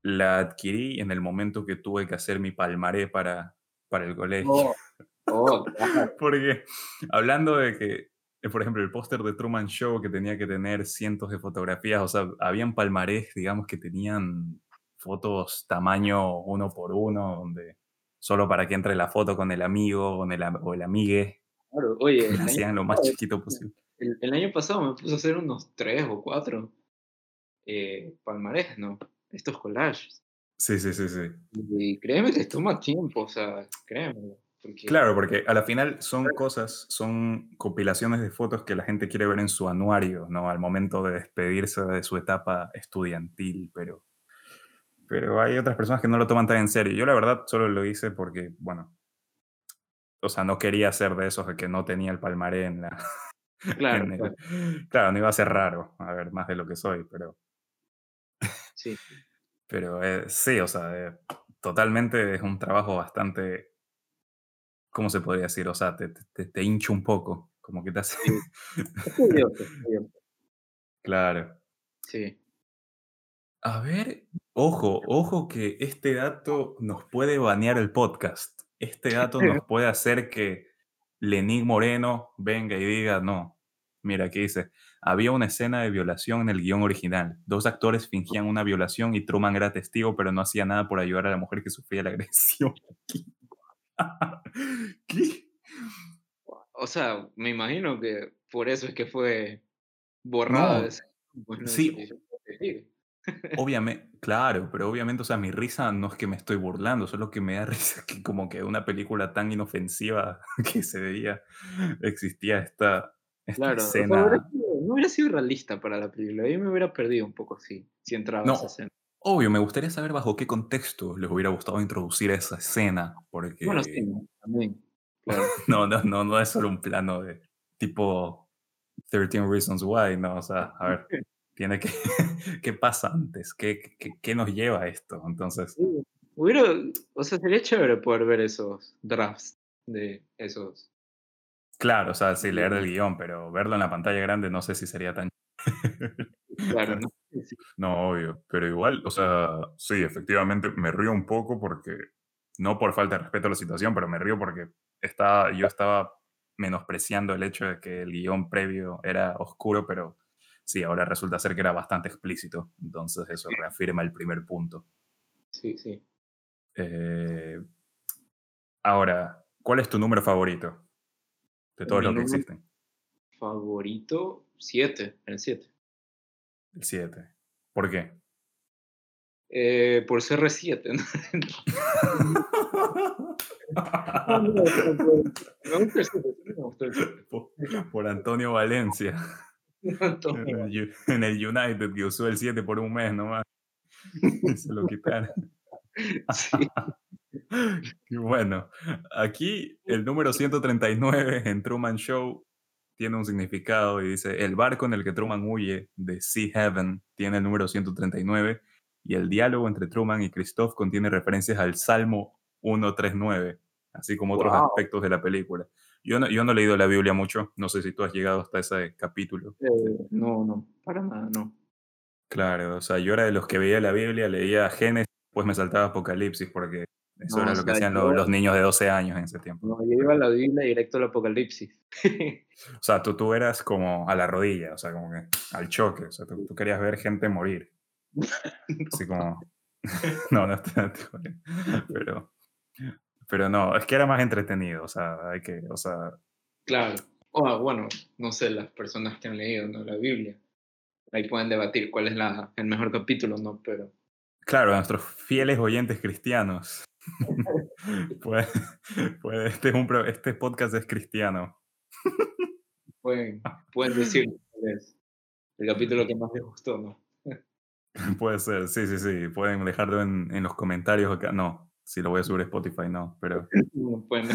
S1: la adquirí en el momento que tuve que hacer mi palmaré para, para el colegio.
S2: Oh, oh,
S1: Porque hablando de que, eh, por ejemplo, el póster de Truman Show que tenía que tener cientos de fotografías, o sea, habían palmarés, digamos, que tenían fotos tamaño uno por uno, donde solo para que entre la foto con el amigo con el, o el amigue.
S2: Claro, oye,
S1: hacían lo más chiquito posible.
S2: El, año pasado me puse a hacer unos tres o cuatro eh, palmarés, ¿no? Estos collages.
S1: Sí, sí, sí, sí.
S2: Y créeme que toma tiempo, o sea, créeme.
S1: Claro, porque a la final son cosas, son compilaciones de fotos que la gente quiere ver en su anuario, ¿no? Al momento de despedirse de su etapa estudiantil, pero, pero hay otras personas que no lo toman tan en serio. Yo la verdad solo lo hice porque, bueno, o sea, no quería ser de esos de que no tenía el palmaré en la...
S2: Claro,
S1: claro, no iba a ser raro, a ver, más de lo que soy, pero...
S2: Sí.
S1: Pero eh, sí, o sea, eh, totalmente es un trabajo bastante, ¿cómo se podría decir? O sea, te, te, te hincha un poco, como que te hace... claro.
S2: Sí.
S1: A ver, ojo, ojo que este dato nos puede banear el podcast. Este dato nos puede hacer que Lenín Moreno venga y diga, no, mira, aquí dice, había una escena de violación en el guion original. Dos actores fingían una violación y Truman era testigo, pero no hacía nada por ayudar a la mujer que sufría la agresión. ¿Qué?
S2: O sea, me imagino que por eso es que fue borrado.
S1: sí. Obviamente, claro, pero obviamente, o sea, mi risa no es que me estoy burlando, solo que me da risa que como que una película tan inofensiva que se veía existía esta, esta escena
S2: no hubiera sido realista para la película. Yo me hubiera perdido un poco si, si entraba
S1: No,
S2: esa escena.
S1: obvio, me gustaría saber bajo qué contexto les hubiera gustado introducir esa escena,
S2: Bueno, sí,
S1: porque
S2: también. Claro.
S1: no, no, no, no es solo un plano de tipo 13 Reasons Why, no, o sea, a ver, tiene que, ¿qué pasa antes? ¿Qué, qué, qué nos lleva a esto? Entonces,
S2: Sí, Hubiera, o sea, sería chévere poder ver esos drafts de esos.
S1: Claro, o sea, sí, leer el guion, pero verlo en la pantalla grande no sé si sería tan...
S2: Claro, ¿no? Sí.
S1: No, obvio, pero igual, o sea, sí, efectivamente me río un poco porque, no por falta de respeto a la situación, pero me río porque estaba, yo estaba menospreciando el hecho de que el guion previo era oscuro, pero sí, ahora resulta ser que era bastante explícito, entonces eso reafirma el primer punto.
S2: Sí, sí.
S1: Eh, ahora, ¿cuál es tu número favorito de todos los que existen?
S2: Favorito, 7, el 7.
S1: El 7. ¿Por qué?
S2: Eh, por CR7. No, no, pero por- me gusta el 7, sí me gustó el 7.
S1: por, por Antonio Valencia. En
S2: Antonio.
S1: en el United que usó el 7 por un mes nomás. Se lo quitaron.
S2: Sí.
S1: Y bueno, aquí el número 139 en Truman Show tiene un significado y dice, el barco en el que Truman huye de Sea Heaven tiene el número 139 y el diálogo entre Truman y Christoph contiene referencias al Salmo 139, así como otros
S2: Wow.
S1: aspectos de la película. Yo no, yo no he leído la Biblia mucho, no sé si tú has llegado hasta ese capítulo.
S2: Eh, no, no, para nada, no.
S1: Claro, o sea, yo era de los que veía la Biblia, leía Génesis, pues me saltaba Apocalipsis, porque eso
S2: No,
S1: era lo que hacían
S2: yo-
S1: lo- los niños de 12 años en ese tiempo.
S2: No, yo iba a la Biblia directo al Apocalipsis.
S1: O sea, tú, tú eras como a la rodilla, o sea, como que al choque, o sea, tú, tú querías ver gente morir. Así como... no, no, jodas. pero, pero no, es que era más entretenido, o sea, hay que, o sea,
S2: Claro. O, bueno, no sé, las personas que han leído ¿no? la Biblia. Ahí pueden debatir cuál es la, el mejor capítulo, ¿no? Pero
S1: claro, a nuestros fieles oyentes cristianos. pues, pues este, es un, pro- este podcast es cristiano.
S2: pueden, pueden decir el capítulo que más les gustó, ¿no?
S1: Puede ser, sí, sí, sí. Pueden dejarlo en, en los comentarios acá. No, si lo voy a subir a Spotify, no, pero...
S2: No pueden,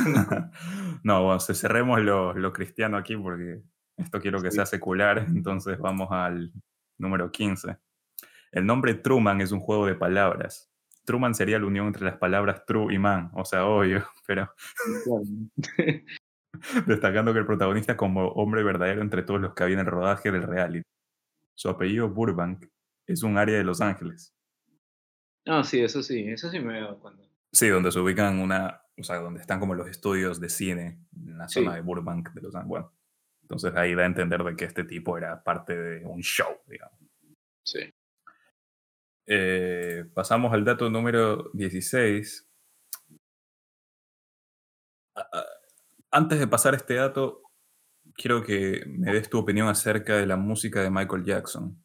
S1: no, bueno, cerremos lo, lo cristiano aquí porque esto quiero que
S2: Sí.
S1: sea secular, entonces vamos al número 15. El nombre Truman es un juego de palabras. Truman sería la unión entre las palabras true y man, o sea, obvio, pero
S2: claro.
S1: destacando que el protagonista como hombre verdadero entre todos los que había en el rodaje del reality. Su apellido Burbank es un área de Los Ángeles.
S2: No, sí, eso sí, eso sí me he dado cuenta.
S1: Sí, donde se ubican una, o sea, donde están como los estudios de cine en la
S2: Sí.
S1: zona de Burbank de Los Ángeles. Bueno, entonces ahí da a entender de que este tipo era parte de un show, digamos.
S2: Sí.
S1: Eh, pasamos al dato número 16. A- a- Antes de pasar este dato, quiero que me des tu opinión acerca de la música de Michael Jackson.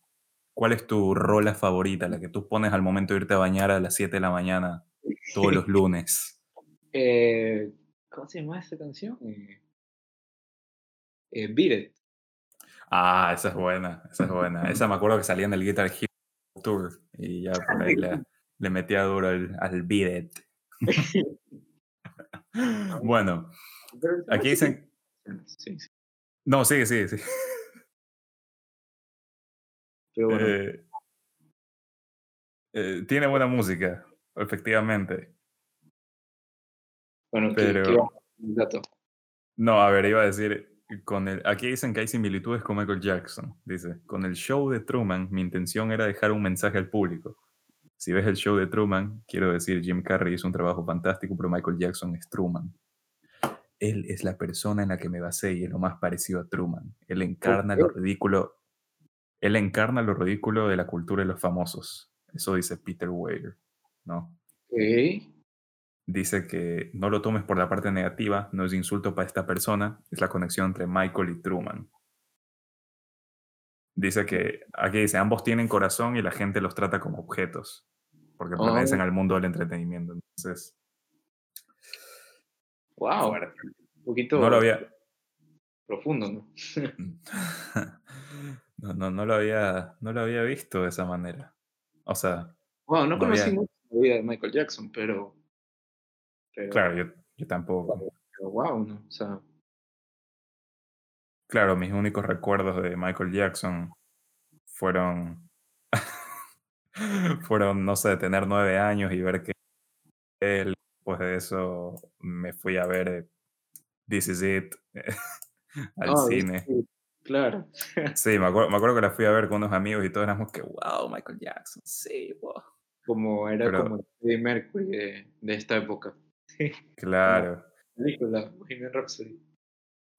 S1: ¿Cuál es tu rola favorita, la que tú pones al momento de irte a bañar a las 7 de la mañana todos los lunes?
S2: Eh, ¿Cómo se llama esta canción? Eh, eh, Beat It.
S1: Ah, esa es buena, esa es buena. Esa me acuerdo que salía en el Guitar Hero Tour y ya por ahí le, le metía duro al, al it. bueno, aquí dicen...
S2: Sí, sí.
S1: No, sigue, sigue, sigue.
S2: Pero bueno,
S1: Eh, eh, tiene buena música, efectivamente.
S2: bueno, ¿qué-
S1: pero-
S2: qué el dato?
S1: No, a ver, iba a decir, con el, aquí dicen que hay similitudes con Michael Jackson. Dice, con el show de Truman, mi intención era dejar un mensaje al público. Si ves el show de Truman, quiero decir, Jim Carrey hizo un trabajo fantástico, pero Michael Jackson es Truman. Él es la persona en la que me basé y es lo más parecido a Truman. Él encarna lo ridículo. Él encarna lo ridículo de la cultura de los famosos. Eso dice Peter Weir, ¿no?
S2: Ok.
S1: Dice que no lo tomes por la parte negativa, no es insulto para esta persona, es la conexión entre Michael y Truman. Dice que, aquí dice, ambos tienen corazón y la gente los trata como objetos, porque
S2: Oh.
S1: pertenecen al mundo del entretenimiento. Entonces,
S2: Wow.
S1: fuerte.
S2: Un poquito.
S1: no lo había,
S2: profundo, ¿no?
S1: no, no, no, lo había, no lo había visto de esa manera. O sea.
S2: Bueno, no, conocí mucho la vida de Michael Jackson, pero.
S1: Claro, yo, yo tampoco.
S2: Pero wow, ¿no? O sea.
S1: Claro, mis únicos recuerdos de Michael Jackson fueron. fueron, no sé, tener nueve años y ver que él, después de eso, me fui a ver eh, This Is It al oh, cine.
S2: Claro.
S1: sí, me acuerdo, me acuerdo que la fui a ver con unos amigos y todos éramos que, wow, Michael Jackson, sí, wow.
S2: Como era como Freddie Mercury de, de, esta época.
S1: Claro.
S2: película, Bohemian Rhapsody.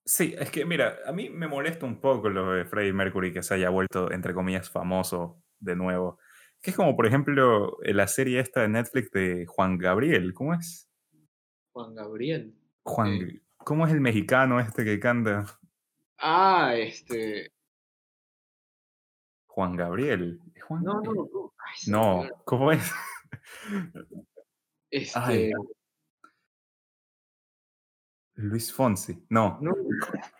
S1: Sí, es que mira, a mí me molesta un poco lo de Freddie Mercury que se haya vuelto, entre comillas, famoso de nuevo. Que es como, por ejemplo, la serie esta de Netflix de Juan Gabriel, ¿cómo es?
S2: Juan Gabriel.
S1: Juan, eh. ¿cómo es el mexicano este que canta?
S2: Ah, este.
S1: Juan Gabriel.
S2: Juan no, no, no.
S1: no, ¿cómo es?
S2: Este.
S1: Luis Fonsi. No.
S2: no.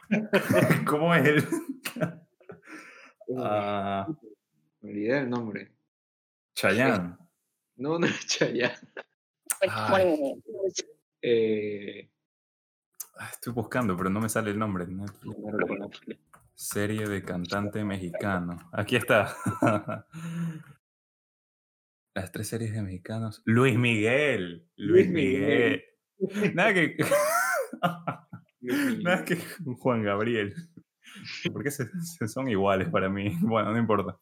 S1: ¿Cómo es él?
S2: Ah. Me olvidé el nombre.
S1: Chayanne.
S2: No, no es Chayanne. Eh,
S1: ah, estoy buscando, pero no me sale el nombre. Serie de cantante mexicano. Aquí está. Las tres series de mexicanos. Luis Miguel. Luis Miguel. Nada que. Nada que Juan Gabriel. Porque se, son iguales para mí. Bueno, no importa.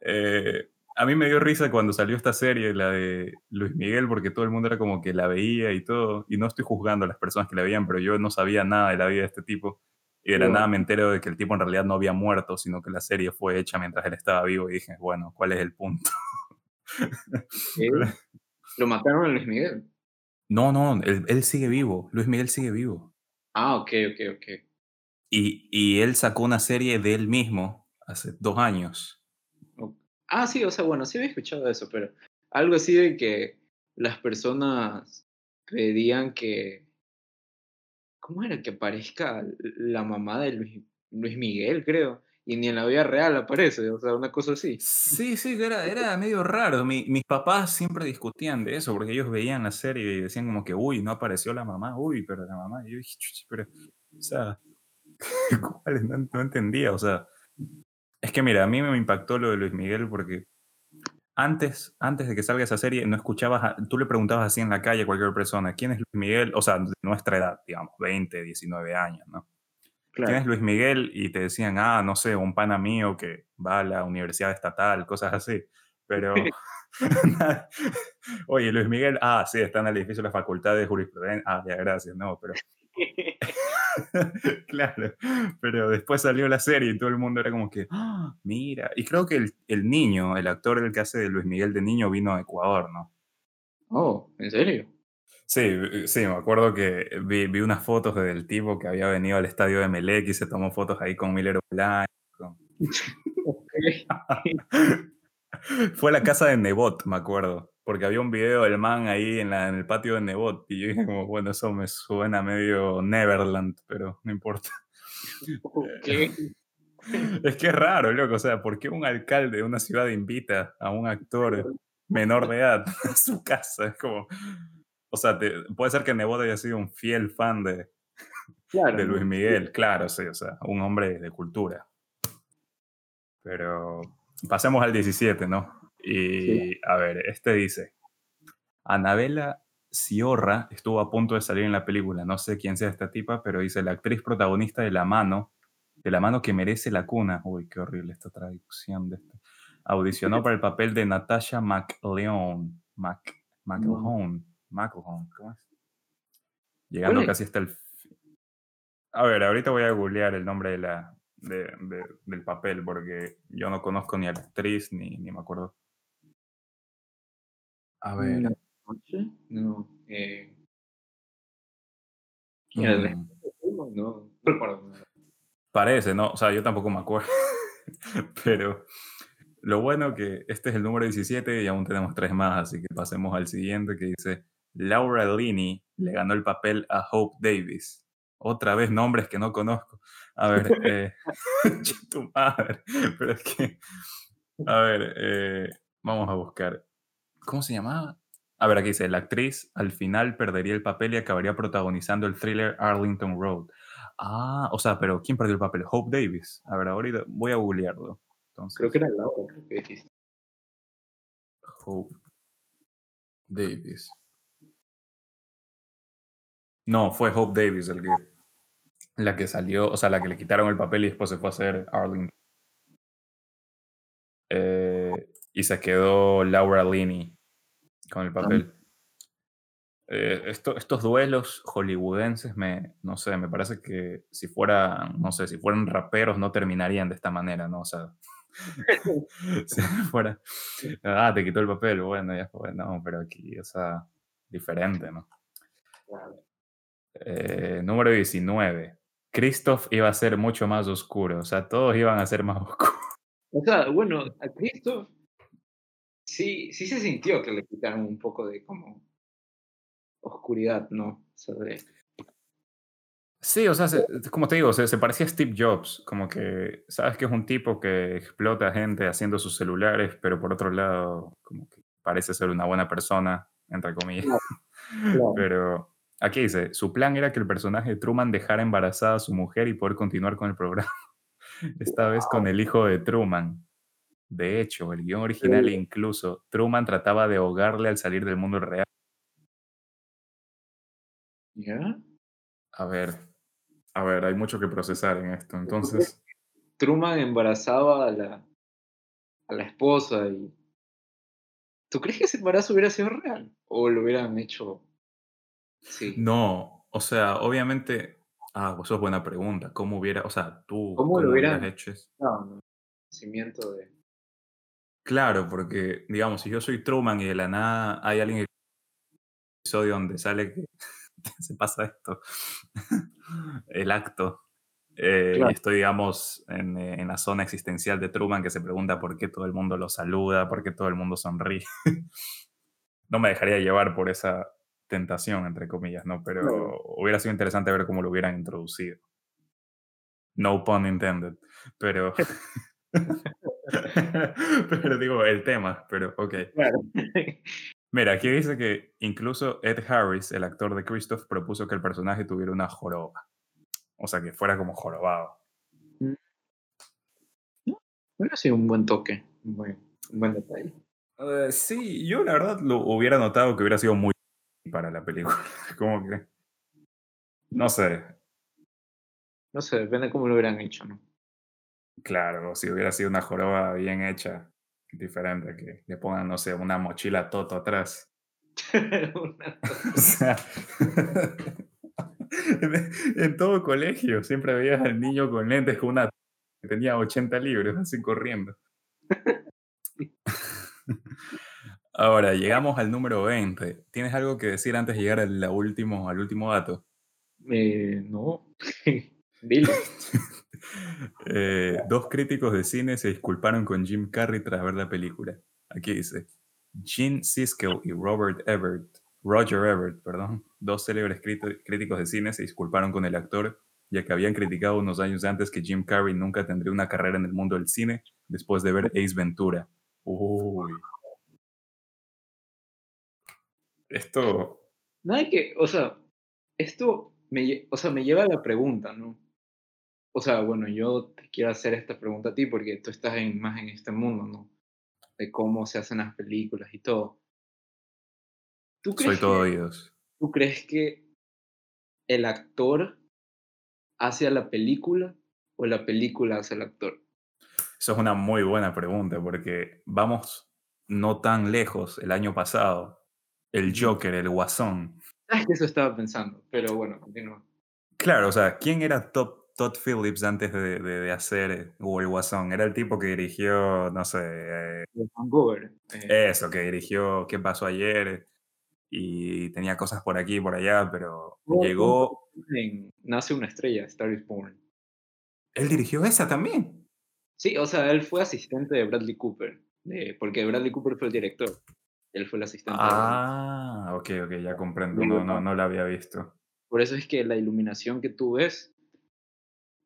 S1: Eh, a mí me dio risa cuando salió esta serie, la de Luis Miguel, porque todo el mundo era como que la veía y todo. Y no estoy juzgando a las personas que la veían, pero yo no sabía nada de la vida de este tipo. Y de la nada me entero de que el tipo en realidad no había muerto, sino que la serie fue hecha mientras él estaba vivo. Y dije, bueno, ¿cuál es el punto?
S2: ¿Lo mataron a Luis Miguel?
S1: No, no, él, sigue vivo. Luis Miguel sigue vivo.
S2: Ah, ok, ok, ok.
S1: Y, y él sacó una serie de él mismo hace dos años
S2: Ah, sí, o sea, bueno, sí había escuchado eso, pero algo así de que las personas pedían que. ¿Cómo era? Que aparezca la mamá de Luis, Luis Miguel, creo. Y ni en la vida real aparece, o sea, una cosa así.
S1: Sí, sí, era, era medio raro. mis papás siempre discutían de eso, porque ellos veían la serie y decían como que, uy, no apareció la mamá, uy, pero la mamá. Y yo dije, pero, o sea, no, no entendía, o sea, es que mira, a mí me impactó lo de Luis Miguel porque antes, antes de que salga esa serie, no escuchabas, tú le preguntabas así en la calle a cualquier persona, ¿quién es Luis Miguel? O sea, de nuestra edad, digamos, 20, 19 años, ¿no? ¿Quién es Luis Miguel? Y te decían, ah, no sé, un pana mío que va a la universidad estatal, cosas así. Pero, oye, Luis Miguel, ah, sí, está en el edificio de la Facultad de Jurisprudencia. Ah, ya, gracias, no, pero claro, pero después salió la serie y todo el mundo era como que, ¡Ah, mira, y creo que el, el, niño, el actor el que hace de Luis Miguel de niño vino a Ecuador, ¿no?
S2: Oh, ¿en serio?
S1: Sí, sí, me acuerdo que vi, vi unas fotos del tipo que había venido al estadio de Melec y se tomó fotos ahí con Miller Blanc. Fue a la casa de Nebot, me acuerdo porque había un video del man ahí en, la, en el patio de Nebot y yo dije como, bueno, eso me suena medio Neverland, pero no importa.
S2: ¿Qué?
S1: es que es raro, loco, o sea, ¿por qué un alcalde de una ciudad invita a un actor menor de edad a su casa? Es como, o sea, puede ser que Nebot haya sido un fiel fan de, de Luis Miguel, claro, sí, o sea, un hombre de cultura. Pero pasemos al 17, ¿no? Y a ver, este dice, Anabela Ciorra estuvo a punto de salir en la película, no sé quién sea esta tipa, pero dice, la actriz protagonista de La Mano, de La Mano que merece la cuna, uy, qué horrible esta traducción de esto, audicionó para el papel de Natasha McLeon, Mac, McLeon, McLeon, ¿cómo es? Llegando casi hasta el... A ver, ahorita voy a googlear el nombre de la, del papel porque yo no conozco ni la actriz ni, ni me acuerdo a ver.
S2: No. Eh. Mm. No recuerdo.
S1: Parece, ¿no? O sea, yo tampoco me acuerdo. Pero lo bueno que este es el número 17 y aún tenemos tres más, así que pasemos al siguiente que dice Laura Linney le ganó el papel a Hope Davis. Otra vez nombres que no conozco. A ver, eh, tu madre. Pero es que, a ver, eh, vamos a buscar. ¿Cómo se llamaba? A ver, aquí dice, la actriz al final perdería el papel y acabaría protagonizando el thriller Arlington Road. Ah, o sea, pero ¿quién perdió el papel? Hope Davis. A ver, ahorita voy a googlearlo. Entonces,
S2: Creo que era la otra que dijiste.
S1: Hope Davis. No, fue Hope Davis el que, la que salió, o sea, la que le quitaron el papel y después se fue a hacer Arlington. Eh, y se quedó Laura Linney con el papel. Eh, esto- estos duelos hollywoodenses me, no sé, me parece que si fueran, no sé, si fueran raperos no terminarían de esta manera, ¿no? O sea, si fuera, ah, te quitó el papel, bueno, ya fue, no, pero aquí, o sea, diferente, ¿no? Eh, número 19. Christoph iba a ser mucho más oscuro, o sea, todos iban a ser más oscuros.
S2: O sea, bueno, a Cristo sí, sí se sintió que le quitaron un poco de como oscuridad, ¿no? De-
S1: Sí, o sea, se- como te digo, se, se parecía a Steve Jobs, como que, sabes que es un tipo que explota gente haciendo sus celulares, pero por otro lado, como que parece ser una buena persona, entre comillas.
S2: Claro.
S1: Pero aquí dice, su plan era que el personaje de Truman dejara embarazada a su mujer y poder continuar con el programa. Esta vez con el hijo de Truman. De hecho, el guion original
S2: Sí.
S1: incluso, Truman trataba de ahogarle al salir del mundo real.
S2: ¿Ya?
S1: A ver, a ver, hay mucho que procesar en esto. Entonces,
S2: Truman embarazaba a la, a la esposa y... ¿Tú crees que ese embarazo hubiera sido real? ¿O lo hubieran hecho? Sí.
S1: no, o sea, obviamente, ah, eso es buena pregunta. ¿Cómo hubiera, o sea, tú,
S2: ¿Cómo lo
S1: hubieras hecho eso?
S2: No, no. Nacimiento de...
S1: Claro, porque, digamos, si yo soy Truman y de la nada hay alguien en el episodio donde sale que se pasa esto, el acto, eh,
S2: Claro.
S1: y estoy, digamos, en, eh, en la zona existencial de Truman que se pregunta por qué todo el mundo lo saluda, por qué todo el mundo sonríe. no me dejaría llevar por esa tentación, entre comillas, ¿no? Pero hubiera sido interesante ver cómo lo hubieran introducido. No pun intended, pero... pero digo, el tema, pero ok. Mira, aquí dice que incluso Ed Harris, el actor de Christoph, propuso que el personaje tuviera una joroba. O sea, que fuera como jorobado.
S2: Hubiera sido un buen toque, un buen, un buen detalle.
S1: Eh, sí, yo la verdad lo hubiera notado que hubiera sido muy para la película. Como que... No sé,
S2: No sé, depende cómo lo hubieran hecho, ¿no?
S1: claro, si hubiera sido una joroba bien hecha, diferente, que le pongan, no sé, una mochila toto atrás.
S2: Una-
S1: O sea, en, en todo colegio siempre veías al niño con lentes con una que tenía 80 libros así corriendo. Ahora, llegamos al número 20. ¿Tienes algo que decir antes de llegar al, último, al último dato?
S2: Eh, no. Dilo.
S1: Eh, dos críticos de cine se disculparon con Jim Carrey tras ver la película. Aquí dice, Gene Siskel y Robert Ebert, Roger Ebert, perdón, dos célebres críti- críticos de cine se disculparon con el actor, ya que habían criticado unos años antes que Jim Carrey nunca tendría una carrera en el mundo del cine después de ver Ace Ventura. Uy. Esto,
S2: hay que, o sea, esto me, o sea, me lleva a la pregunta, ¿no? O sea, bueno, yo te quiero hacer esta pregunta a ti porque tú estás en, más en este mundo, ¿no? De cómo se hacen las películas y todo. ¿Tú
S1: soy
S2: crees,
S1: todo
S2: que,
S1: oídos.
S2: ¿Tú crees que el actor hace a la película o la película hace al actor?
S1: Eso es una muy buena pregunta porque vamos no tan lejos el año pasado. El. Joker, el Guasón.
S2: Ah, que eso estaba pensando, pero bueno, continúa.
S1: Claro, o sea, ¿quién era Todd, Todd Phillips antes de, de- de hacer eh, o el Guasón? Era el tipo que dirigió, no sé, eh,
S2: Vancouver. eh,
S1: eso, que dirigió ¿Qué pasó ayer? Y tenía cosas por aquí y por allá, pero
S2: Oh,
S1: llegó...
S2: en Nace una estrella, Star is Born.
S1: ¿Él dirigió esa también?
S2: Sí, o sea, él fue asistente de Bradley Cooper, porque Bradley Cooper fue el director. Él fue el asistente. de.
S1: Ah, ok, ok, ya comprendo. No, no, no la había visto.
S2: por eso es que la iluminación que tú ves,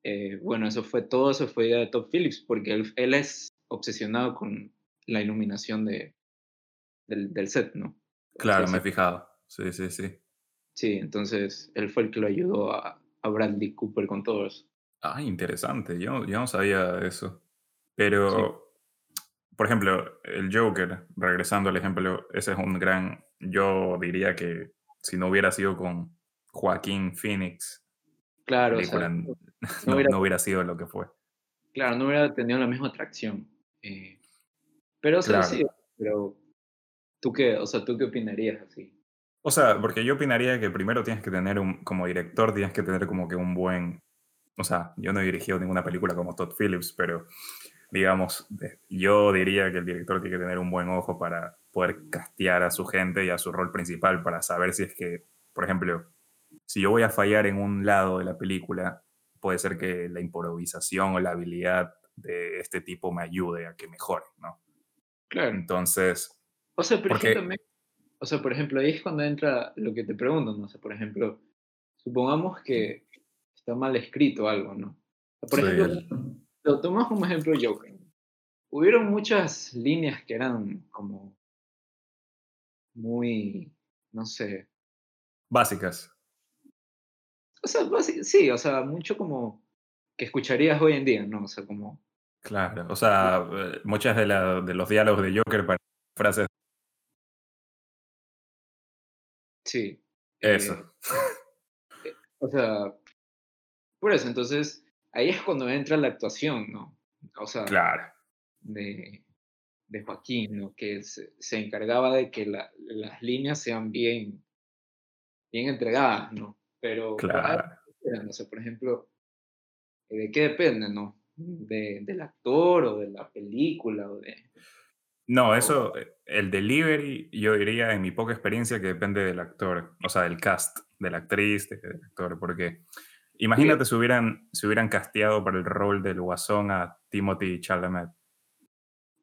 S2: eh, bueno, eso fue todo, eso fue idea de Top Phillips, porque él, él es obsesionado con la iluminación de, del, del set, ¿no?
S1: Claro, me he fijado. Sí, sí, sí.
S2: Sí, entonces él fue el que lo ayudó a, a Bradley Cooper con todo eso.
S1: Ah, interesante. Yo, yo no sabía eso. Pero, por ejemplo, el Joker, regresando al ejemplo, ese es un gran. Yo diría que si no hubiera sido con Joaquín Phoenix,
S2: claro,
S1: no, hubiera, sido lo que fue.
S2: Claro, no hubiera tenido la misma atracción. Eh, pero, sí, pero ¿tú qué, o sea, ¿tú qué opinarías así?
S1: O sea, porque yo opinaría que primero tienes que tener un, como director, tienes que tener como que un buen, o sea, yo no he dirigido ninguna película como Todd Phillips, pero digamos, yo diría que el director tiene que tener un buen ojo para poder castear a su gente y a su rol principal para saber si es que, por ejemplo, si yo voy a fallar en un lado de la película, puede ser que la improvisación o la habilidad de este tipo me ayude a que mejore, ¿no?
S2: Claro.
S1: Entonces...
S2: O sea, pero también o sea, por ejemplo, ahí es cuando entra lo que te pregunto, ¿no? sé, por ejemplo, supongamos que está mal escrito algo, ¿no? Por ejemplo, lo tomas como ejemplo Joker. Hubieron muchas líneas que eran como muy, no sé.
S1: Básicas.
S2: O sea, sí, o sea, mucho como que escucharías hoy en día, ¿no? O sea, como...
S1: Claro, o sea, eh, muchas de, de los diálogos de Joker para frases
S2: Sí.
S1: Eso.
S2: Eh, o sea, por eso, entonces, ahí es cuando entra la actuación, ¿no? O sea,
S1: claro.
S2: de, de Joaquín, ¿no? Que se, encargaba de que las líneas sean bien, bien entregadas, ¿no? Pero,
S1: claro.
S2: no sé, por ejemplo, ¿de qué depende, no? De, del actor o de la película o de...
S1: No, eso, el delivery, yo diría en mi poca experiencia que depende del actor, o sea, del cast, de la actriz, del actor, porque imagínate si hubieran, si hubieran casteado para el rol del guasón a Timothy Chalamet.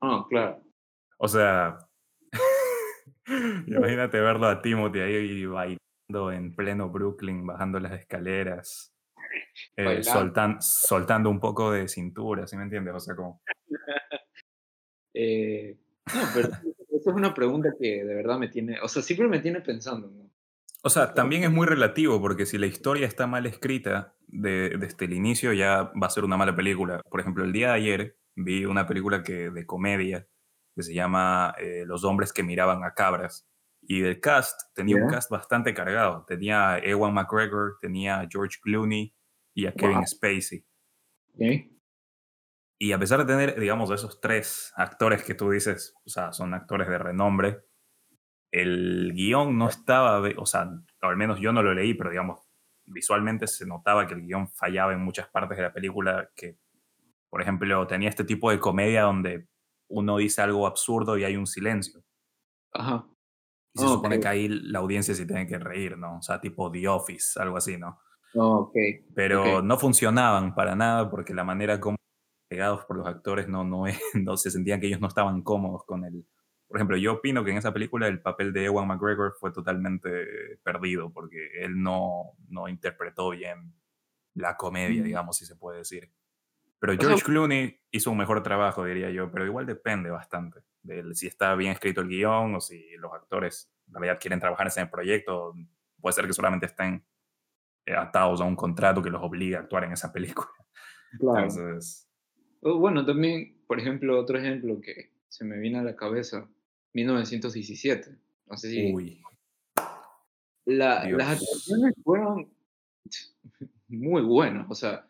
S2: Ah, claro.
S1: O sea, imagínate verlo a Timothy ahí bailando en pleno Brooklyn, bajando las escaleras, eh, soltando un poco de cintura, ¿sí me entiendes? O sea, como...
S2: eh, no, pero esa es una pregunta que de verdad me tiene, o sea, siempre me tiene pensando, ¿no?
S1: O sea, también es muy relativo, porque si la historia está mal escrita desde el inicio, ya va a ser una mala película. Por ejemplo, el día de ayer vi una película que, de comedia que se llama eh, Los hombres que miraban a cabras. Y del cast tenía un cast bastante cargado. Tenía a Ewan McGregor, tenía a George Clooney y a Kevin Spacey. Y a pesar de tener, digamos, esos tres actores que tú dices, o sea, son actores de renombre, el guion no estaba, o sea, al menos yo no lo leí, pero digamos, visualmente se notaba que el guion fallaba en muchas partes de la película, que, por ejemplo, tenía este tipo de comedia donde uno dice algo absurdo y hay un silencio.
S2: Ajá.
S1: Y se supone que ahí la audiencia se tiene que reír, ¿no? O sea, tipo The Office, algo así, ¿no?
S2: ok.
S1: Pero no funcionaban para nada porque la manera como pegados por los actores no, no, no se sentían que ellos no estaban cómodos con el... Por ejemplo, yo opino que en esa película el papel de Ewan McGregor fue totalmente perdido porque él no, no interpretó bien la comedia, digamos, si se puede decir. Pero George Clooney hizo un mejor trabajo, diría yo, pero igual depende bastante de si está bien escrito el guion o si los actores en realidad quieren trabajar en ese proyecto. Puede ser que solamente estén eh, atados a un contrato que los obligue a actuar en esa película.
S2: Claro. Entonces, bueno, también, por ejemplo, otro ejemplo que se me viene a la cabeza, 1917. No sé si...
S1: Uy.
S2: las actuaciones fueron muy buenas, o sea,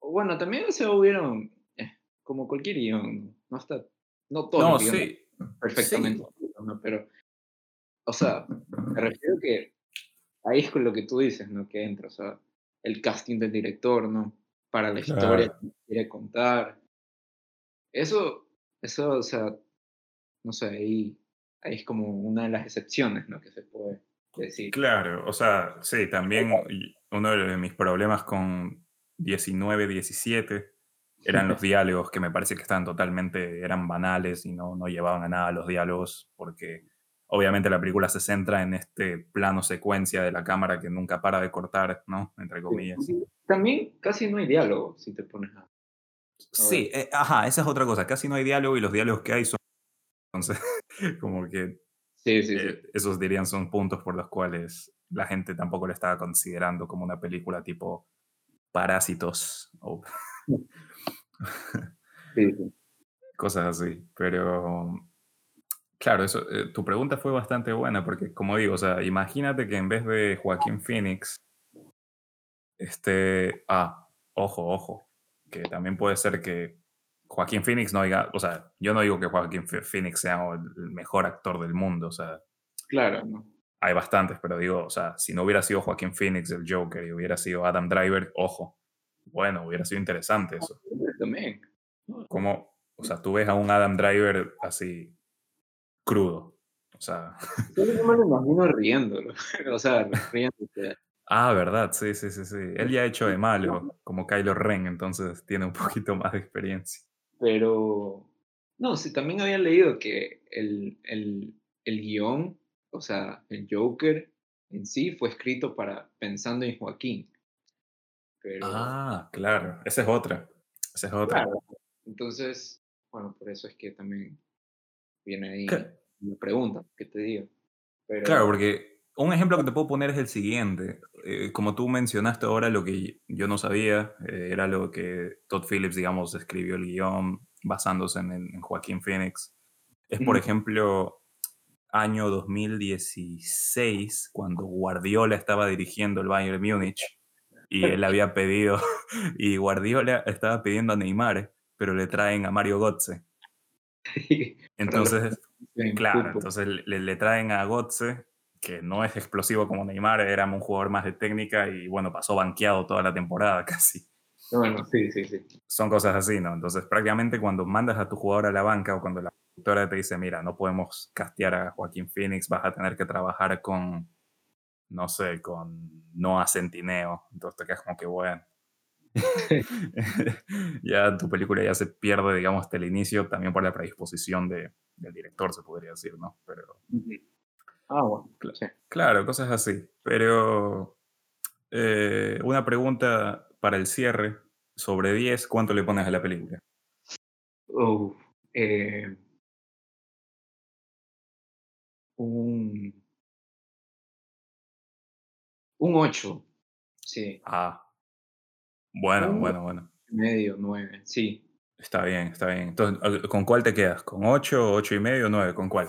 S2: bueno, también se hubieron, eh, como cualquier guion, no está, no todo
S1: no, sí.
S2: perfectamente, pero, o sea, me refiero que ahí es con lo que tú dices, ¿no? Que entra, o sea, el casting del director, ¿no? para la historia que quiere contar. Eso, eso, o sea, no sé, ahí, ahí es como una de las excepciones, ¿no? Que se puede decir.
S1: Claro, o sea, sí, también uno de mis problemas con 19, 17 eran los diálogos que me parece que estaban totalmente, eran banales y no, no llevaban a nada los diálogos porque, obviamente la película se centra en este plano secuencia de la cámara que nunca para de cortar, ¿no? Entre comillas.
S2: También casi no hay diálogo, si te pones a...
S1: Sí, eh, ajá, esa es otra cosa. Casi no hay diálogo y los diálogos que hay son... Entonces, como que...
S2: Sí, sí, sí.
S1: Eh, esos dirían son puntos por los cuales la gente tampoco lo estaba considerando como una película tipo Parásitos o
S2: sí, sí.
S1: cosas así. Pero claro, eso, eh, tu pregunta fue bastante buena porque como digo, o sea, imagínate que en vez de Joaquín Phoenix, este, ah, ojo, ojo, que también puede ser que Joaquín Phoenix no diga, o sea, yo no digo que Joaquín Phoenix sea el mejor actor del mundo, o sea,
S2: Claro, no.
S1: hay bastantes, pero digo, o sea, si no hubiera sido Joaquín Phoenix el Joker y hubiera sido Adam Driver, ojo, bueno, hubiera sido interesante eso.
S2: También.
S1: Como, o sea, tú ves a un Adam Driver así crudo, o sea,
S2: Yo me lo imagino riéndolo. O sea, riéndose.
S1: ah, verdad, sí, sí, sí, sí, él ya ha hecho de malo, como Kylo Ren, entonces tiene un poquito más de experiencia.
S2: Pero, no, sí, también había leído que el, el, el guion, o sea, el Joker en sí fue escrito para pensando en Joaquín. Pero,
S1: Ah, claro, esa es otra, esa es otra.
S2: claro, entonces, bueno, por eso es que también viene ahí
S1: Cla-
S2: una pregunta que te digo. Pero,
S1: Claro, porque un ejemplo que te puedo poner es el siguiente. Eh, como tú mencionaste ahora, lo que yo no sabía eh, era lo que Todd Phillips, digamos, escribió el guion basándose en, en Joaquín Phoenix. Es, por ejemplo, año 2016, cuando Guardiola estaba dirigiendo el Bayern Múnich y él había pedido, y Guardiola estaba pidiendo a Neymar, pero le traen a Mario
S2: los
S1: Entonces,
S2: en
S1: Claro, entonces le, le traen a Götze, que no es explosivo como Neymar, era un jugador más de técnica y bueno, pasó banqueado toda la temporada casi.
S2: Bueno, sí, sí, sí.
S1: Son cosas así, ¿no? Entonces prácticamente cuando mandas a tu jugador a la banca o cuando la productora te dice, mira, no podemos castear a Joaquín Phoenix, vas a tener que trabajar con, no sé, con Noah Centineo. Entonces te quedas como que, bueno, ya tu película ya se pierde, digamos, hasta el inicio, también por la predisposición de, del director, se podría decir, ¿no? Pero.
S2: Ah, bueno,
S1: Cla-
S2: sí.
S1: Claro, cosas así. Pero eh, una pregunta para el cierre. Sobre 10, ¿cuánto le pones a la película?
S2: Uf, eh, un, un 8, sí.
S1: Ah, bueno,
S2: Un
S1: bueno, bueno.
S2: medio, 9, sí.
S1: Está bien, está bien. Entonces, ¿al- ¿con cuál te quedas? ¿Con 8, 8 y medio, 9? ¿Con cuál?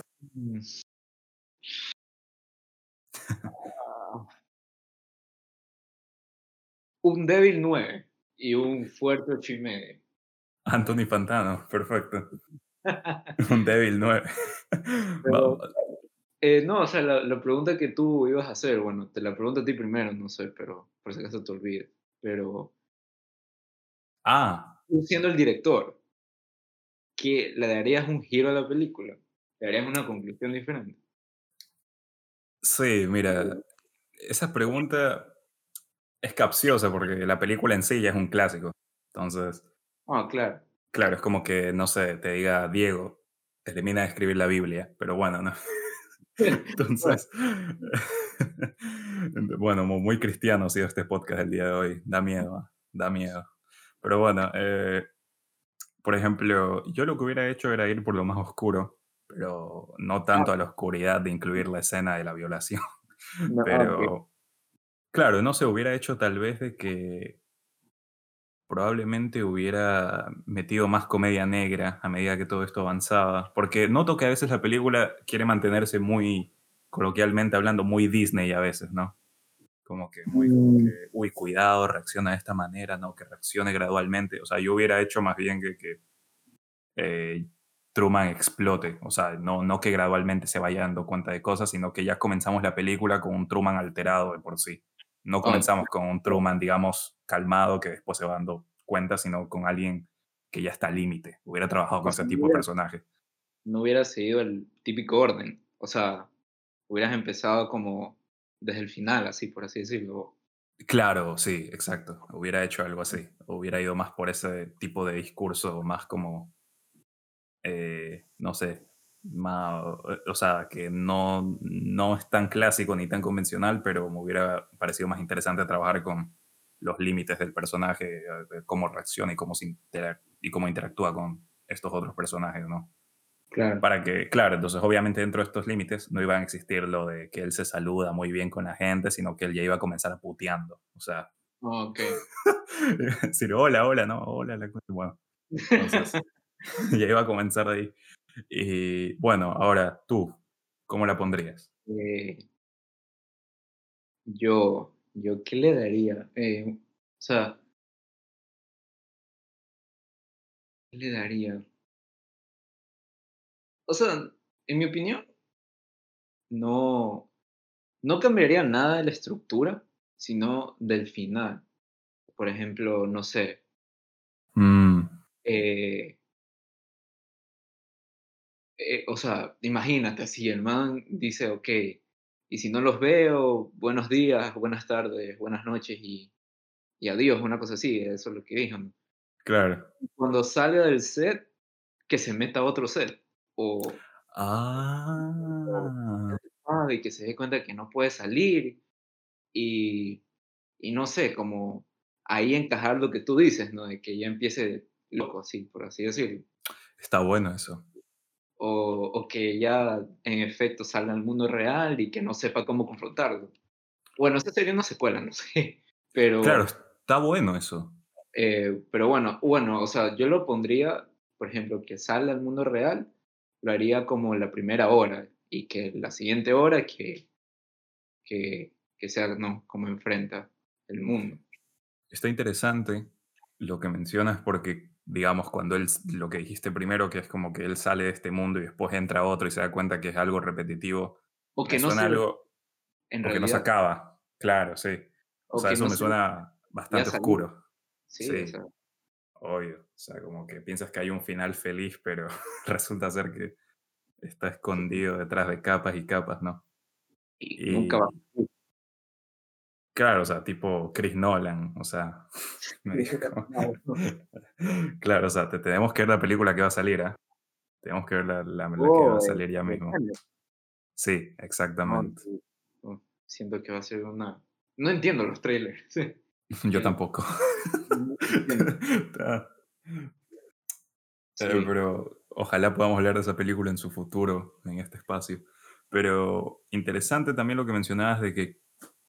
S2: Ah, Un débil 9 y un fuerte 8 y medio.
S1: Anthony Pantano, perfecto. Un débil 9.
S2: Pero, eh, no, o sea, la, la pregunta que tú ibas a hacer, bueno, te la pregunto a ti primero, no sé, pero por si acaso te olvides. Pero
S1: Ah,
S2: tú siendo el director, ¿qué, ¿le darías un giro a la película? ¿Le darías una conclusión diferente?
S1: Sí, mira, esa pregunta es capciosa porque la película en sí ya es un clásico. Entonces,
S2: Ah, claro.
S1: Claro, es como que, no sé, te diga Diego, termina de escribir la Biblia, pero bueno, ¿no? Entonces, bueno, mu- muy cristiano ha sido este podcast el día de hoy. Da miedo, da miedo. Pero bueno, eh, por ejemplo, yo lo que hubiera hecho era ir por lo más oscuro, pero no tanto a la oscuridad de incluir la escena de la violación.
S2: No.
S1: Pero, claro, no sé, hubiera hecho tal vez de que probablemente hubiera metido más comedia negra a medida que todo esto avanzaba, porque noto que a veces la película quiere mantenerse muy, coloquialmente hablando, muy Disney a veces, ¿no? Como que muy, como
S2: Mm.
S1: que, uy, cuidado, reacciona de esta manera, ¿no? Que reaccione gradualmente. O sea, yo hubiera hecho más bien que, que eh, Truman explote, o sea, no, no que gradualmente se vaya dando cuenta de cosas, sino que ya comenzamos la película con un Truman alterado de por sí. No comenzamos con un Truman, digamos, calmado que después se va dando cuenta, sino con alguien que ya está al límite. Hubiera trabajado con
S2: sea,
S1: ese tipo de personaje.
S2: no hubiera seguido el típico orden. O sea, hubieras empezado como desde el final, así por así decirlo.
S1: Claro, sí, exacto. Hubiera hecho algo así. Hubiera ido más por ese tipo de discurso, más como, eh, no sé, más, o sea, que no, no es tan clásico ni tan convencional, pero me hubiera parecido más interesante trabajar con los límites del personaje, cómo reacciona y cómo, se y cómo interactúa con estos otros personajes, ¿no?
S2: Claro.
S1: Para que, claro, entonces obviamente dentro de estos límites no iban a existir lo de que él se saluda muy bien con la gente, sino que él ya iba a comenzar puteando. O sea,
S2: Ok.
S1: decir hola, hola, no, hola, la Bueno, entonces ya iba a comenzar de ahí. Y bueno, ahora tú, ¿cómo la pondrías?
S2: Eh, yo, yo, ¿qué le daría? Eh, o sea, ¿qué le daría? O sea, en mi opinión, no, no cambiaría nada de la estructura, sino del final. Por ejemplo, no sé.
S1: Mm.
S2: Eh, eh, o sea, imagínate, si el man dice, ok, y si no los veo, buenos días, buenas tardes, buenas noches y, y adiós, una cosa así, eso es lo que dijo.
S1: Claro.
S2: Cuando salga del set, que se meta a otro set. O,
S1: ah.
S2: y que se dé cuenta que no puede salir. Y, y no sé, como ahí encajar lo que tú dices, ¿no? De que ya empiece loco, así, por así decirlo.
S1: Está bueno eso.
S2: O, o, que ya en efecto salga al mundo real y que no sepa cómo confrontarlo. Bueno, esta serie no se cuela, no sé, pero...
S1: Claro, está bueno eso.
S2: Eh, pero bueno, bueno, o sea, yo lo pondría, por ejemplo, que salga al mundo real, lo haría como la primera hora y que la siguiente hora que, que, que sea, no, como enfrenta el mundo.
S1: Está interesante lo que mencionas porque, digamos, cuando él, lo que dijiste primero, que es como que él sale de este mundo y después entra a otro y se da cuenta que es algo repetitivo.
S2: O que no se,
S1: algo, en o que no se acaba, claro, sí. O, sea, eso me suena bastante oscuro.
S2: Sí, sí. O sea.
S1: obvio. O sea, como que piensas que hay un final feliz, pero resulta ser que está escondido detrás de capas y capas, ¿no?
S2: Y, y nunca va a
S1: Claro, o sea, tipo Chris Nolan, o sea, me dijo, claro, o sea, te tenemos que ver la película que va a salir, ¿eh? Tenemos que ver la, la, la que va a salir ya mismo. Sí, exactamente.
S2: oh, siento que va a ser una... No entiendo los trailers. sí.
S1: Yo tampoco.
S2: Sí,
S1: pero ojalá podamos hablar de esa película en su futuro, en este espacio. Pero interesante también lo que mencionabas de que,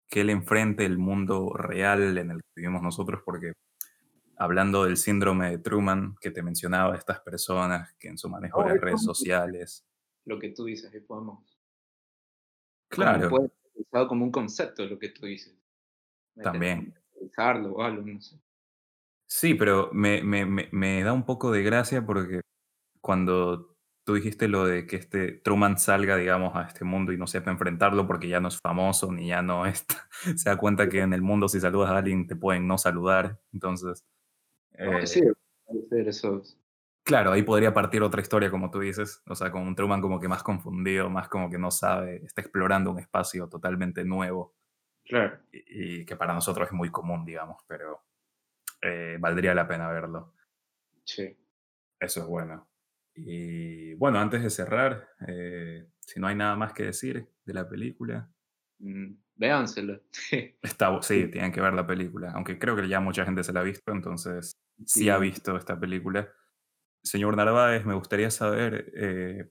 S1: que él enfrente el mundo real en el que vivimos nosotros, porque hablando del síndrome de Truman que te mencionaba, estas personas que en su manejo de las
S2: es
S1: redes sociales.
S2: lo que tú dices, ahí podemos...
S1: Claro,
S2: puede ser como un concepto lo que tú dices.
S1: También.
S2: utilizarlo o algo, no sé.
S1: Sí, pero me, me, me, me da un poco de gracia porque cuando tú dijiste lo de que este Truman salga, digamos, a este mundo y no sepa enfrentarlo porque ya no es famoso ni ya no está, se da cuenta que en el mundo si saludas a alguien te pueden no saludar. Entonces,
S2: sí,
S1: eh,
S2: puede ser eso.
S1: claro, ahí podría partir otra historia, como tú dices, o sea, con un Truman como que más confundido, más como que no sabe, está explorando un espacio totalmente nuevo
S2: Claro.
S1: y, y que para nosotros es muy común, digamos, pero eh, valdría la pena verlo.
S2: Sí.
S1: Eso es bueno. Y bueno, antes de cerrar, eh, si no hay nada más que decir de la película,
S2: Mm,
S1: está, bu- sí, tienen que ver la película, aunque creo que ya mucha gente se la ha visto, entonces sí ha visto esta película. Señor Narváez, me gustaría saber eh,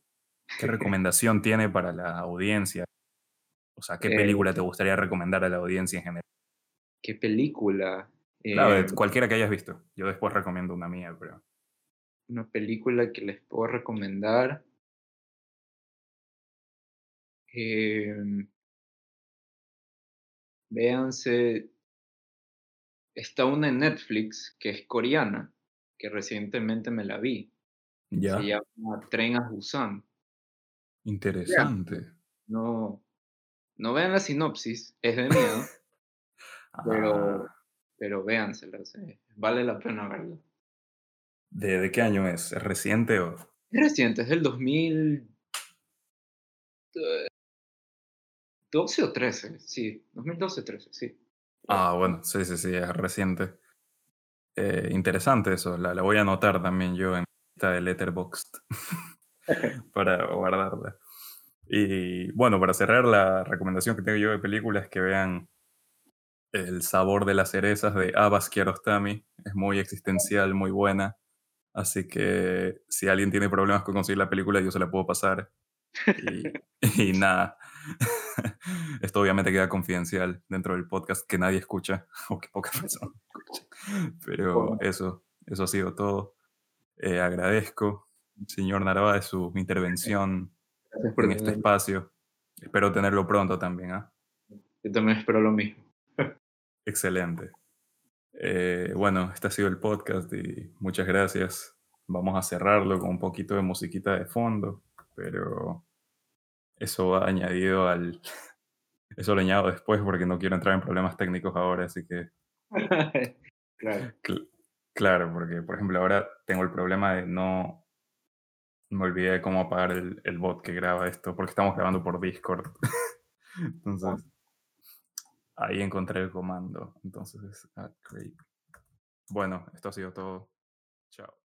S1: qué recomendación tiene para la audiencia, o sea, qué
S2: Eh,
S1: película te gustaría recomendar a la audiencia en general.
S2: ¿Qué película?
S1: Claro,
S2: Eh,
S1: cualquiera que hayas visto. Yo después recomiendo una mía, pero...
S2: una película que les puedo recomendar. em, véanse, está una en Netflix que es coreana, que recientemente me la vi. Se
S1: Ya,
S2: llama Tren a Busan.
S1: Interesante.
S2: no, no vean la sinopsis, es de miedo, pero,
S1: Ah,
S2: pero véansela, sí, vale la pena verla.
S1: ¿De, de qué año es? ¿Es reciente o...?
S2: Es reciente, es del 2012 o 13, sí, 2012-13, sí.
S1: Ah, bueno, sí, sí, sí, es reciente. Eh, interesante eso, la, la voy a anotar también yo en esta de Letterboxd. para guardarla. Y bueno, para cerrar, la recomendación que tengo yo de película es que vean El sabor de las cerezas de Abbas Kiarostami. Es muy existencial, muy buena. Así que si alguien tiene problemas con conseguir la película, yo se la puedo pasar. Y, y nada. Esto obviamente queda confidencial dentro del podcast que nadie escucha, o que pocas personas escuchan. Pero eso, eso ha sido todo. Eh, agradezco, señor Narváez, su intervención en este espacio. Espero tenerlo pronto también. ¿ah?
S2: Yo también espero lo mismo.
S1: Excelente. Eh, bueno, este ha sido el podcast y muchas gracias. Vamos a cerrarlo con un poquito de musiquita de fondo, pero eso va añadido al... Eso lo añado después porque no quiero entrar en problemas técnicos ahora, así que...
S2: claro.
S1: claro, porque por ejemplo ahora tengo el problema de no... Me olvidé de cómo apagar el, el bot que graba esto, porque estamos grabando por Discord. Entonces, ahí encontré el comando. Entonces, ah, Bueno, esto ha sido todo. Chao.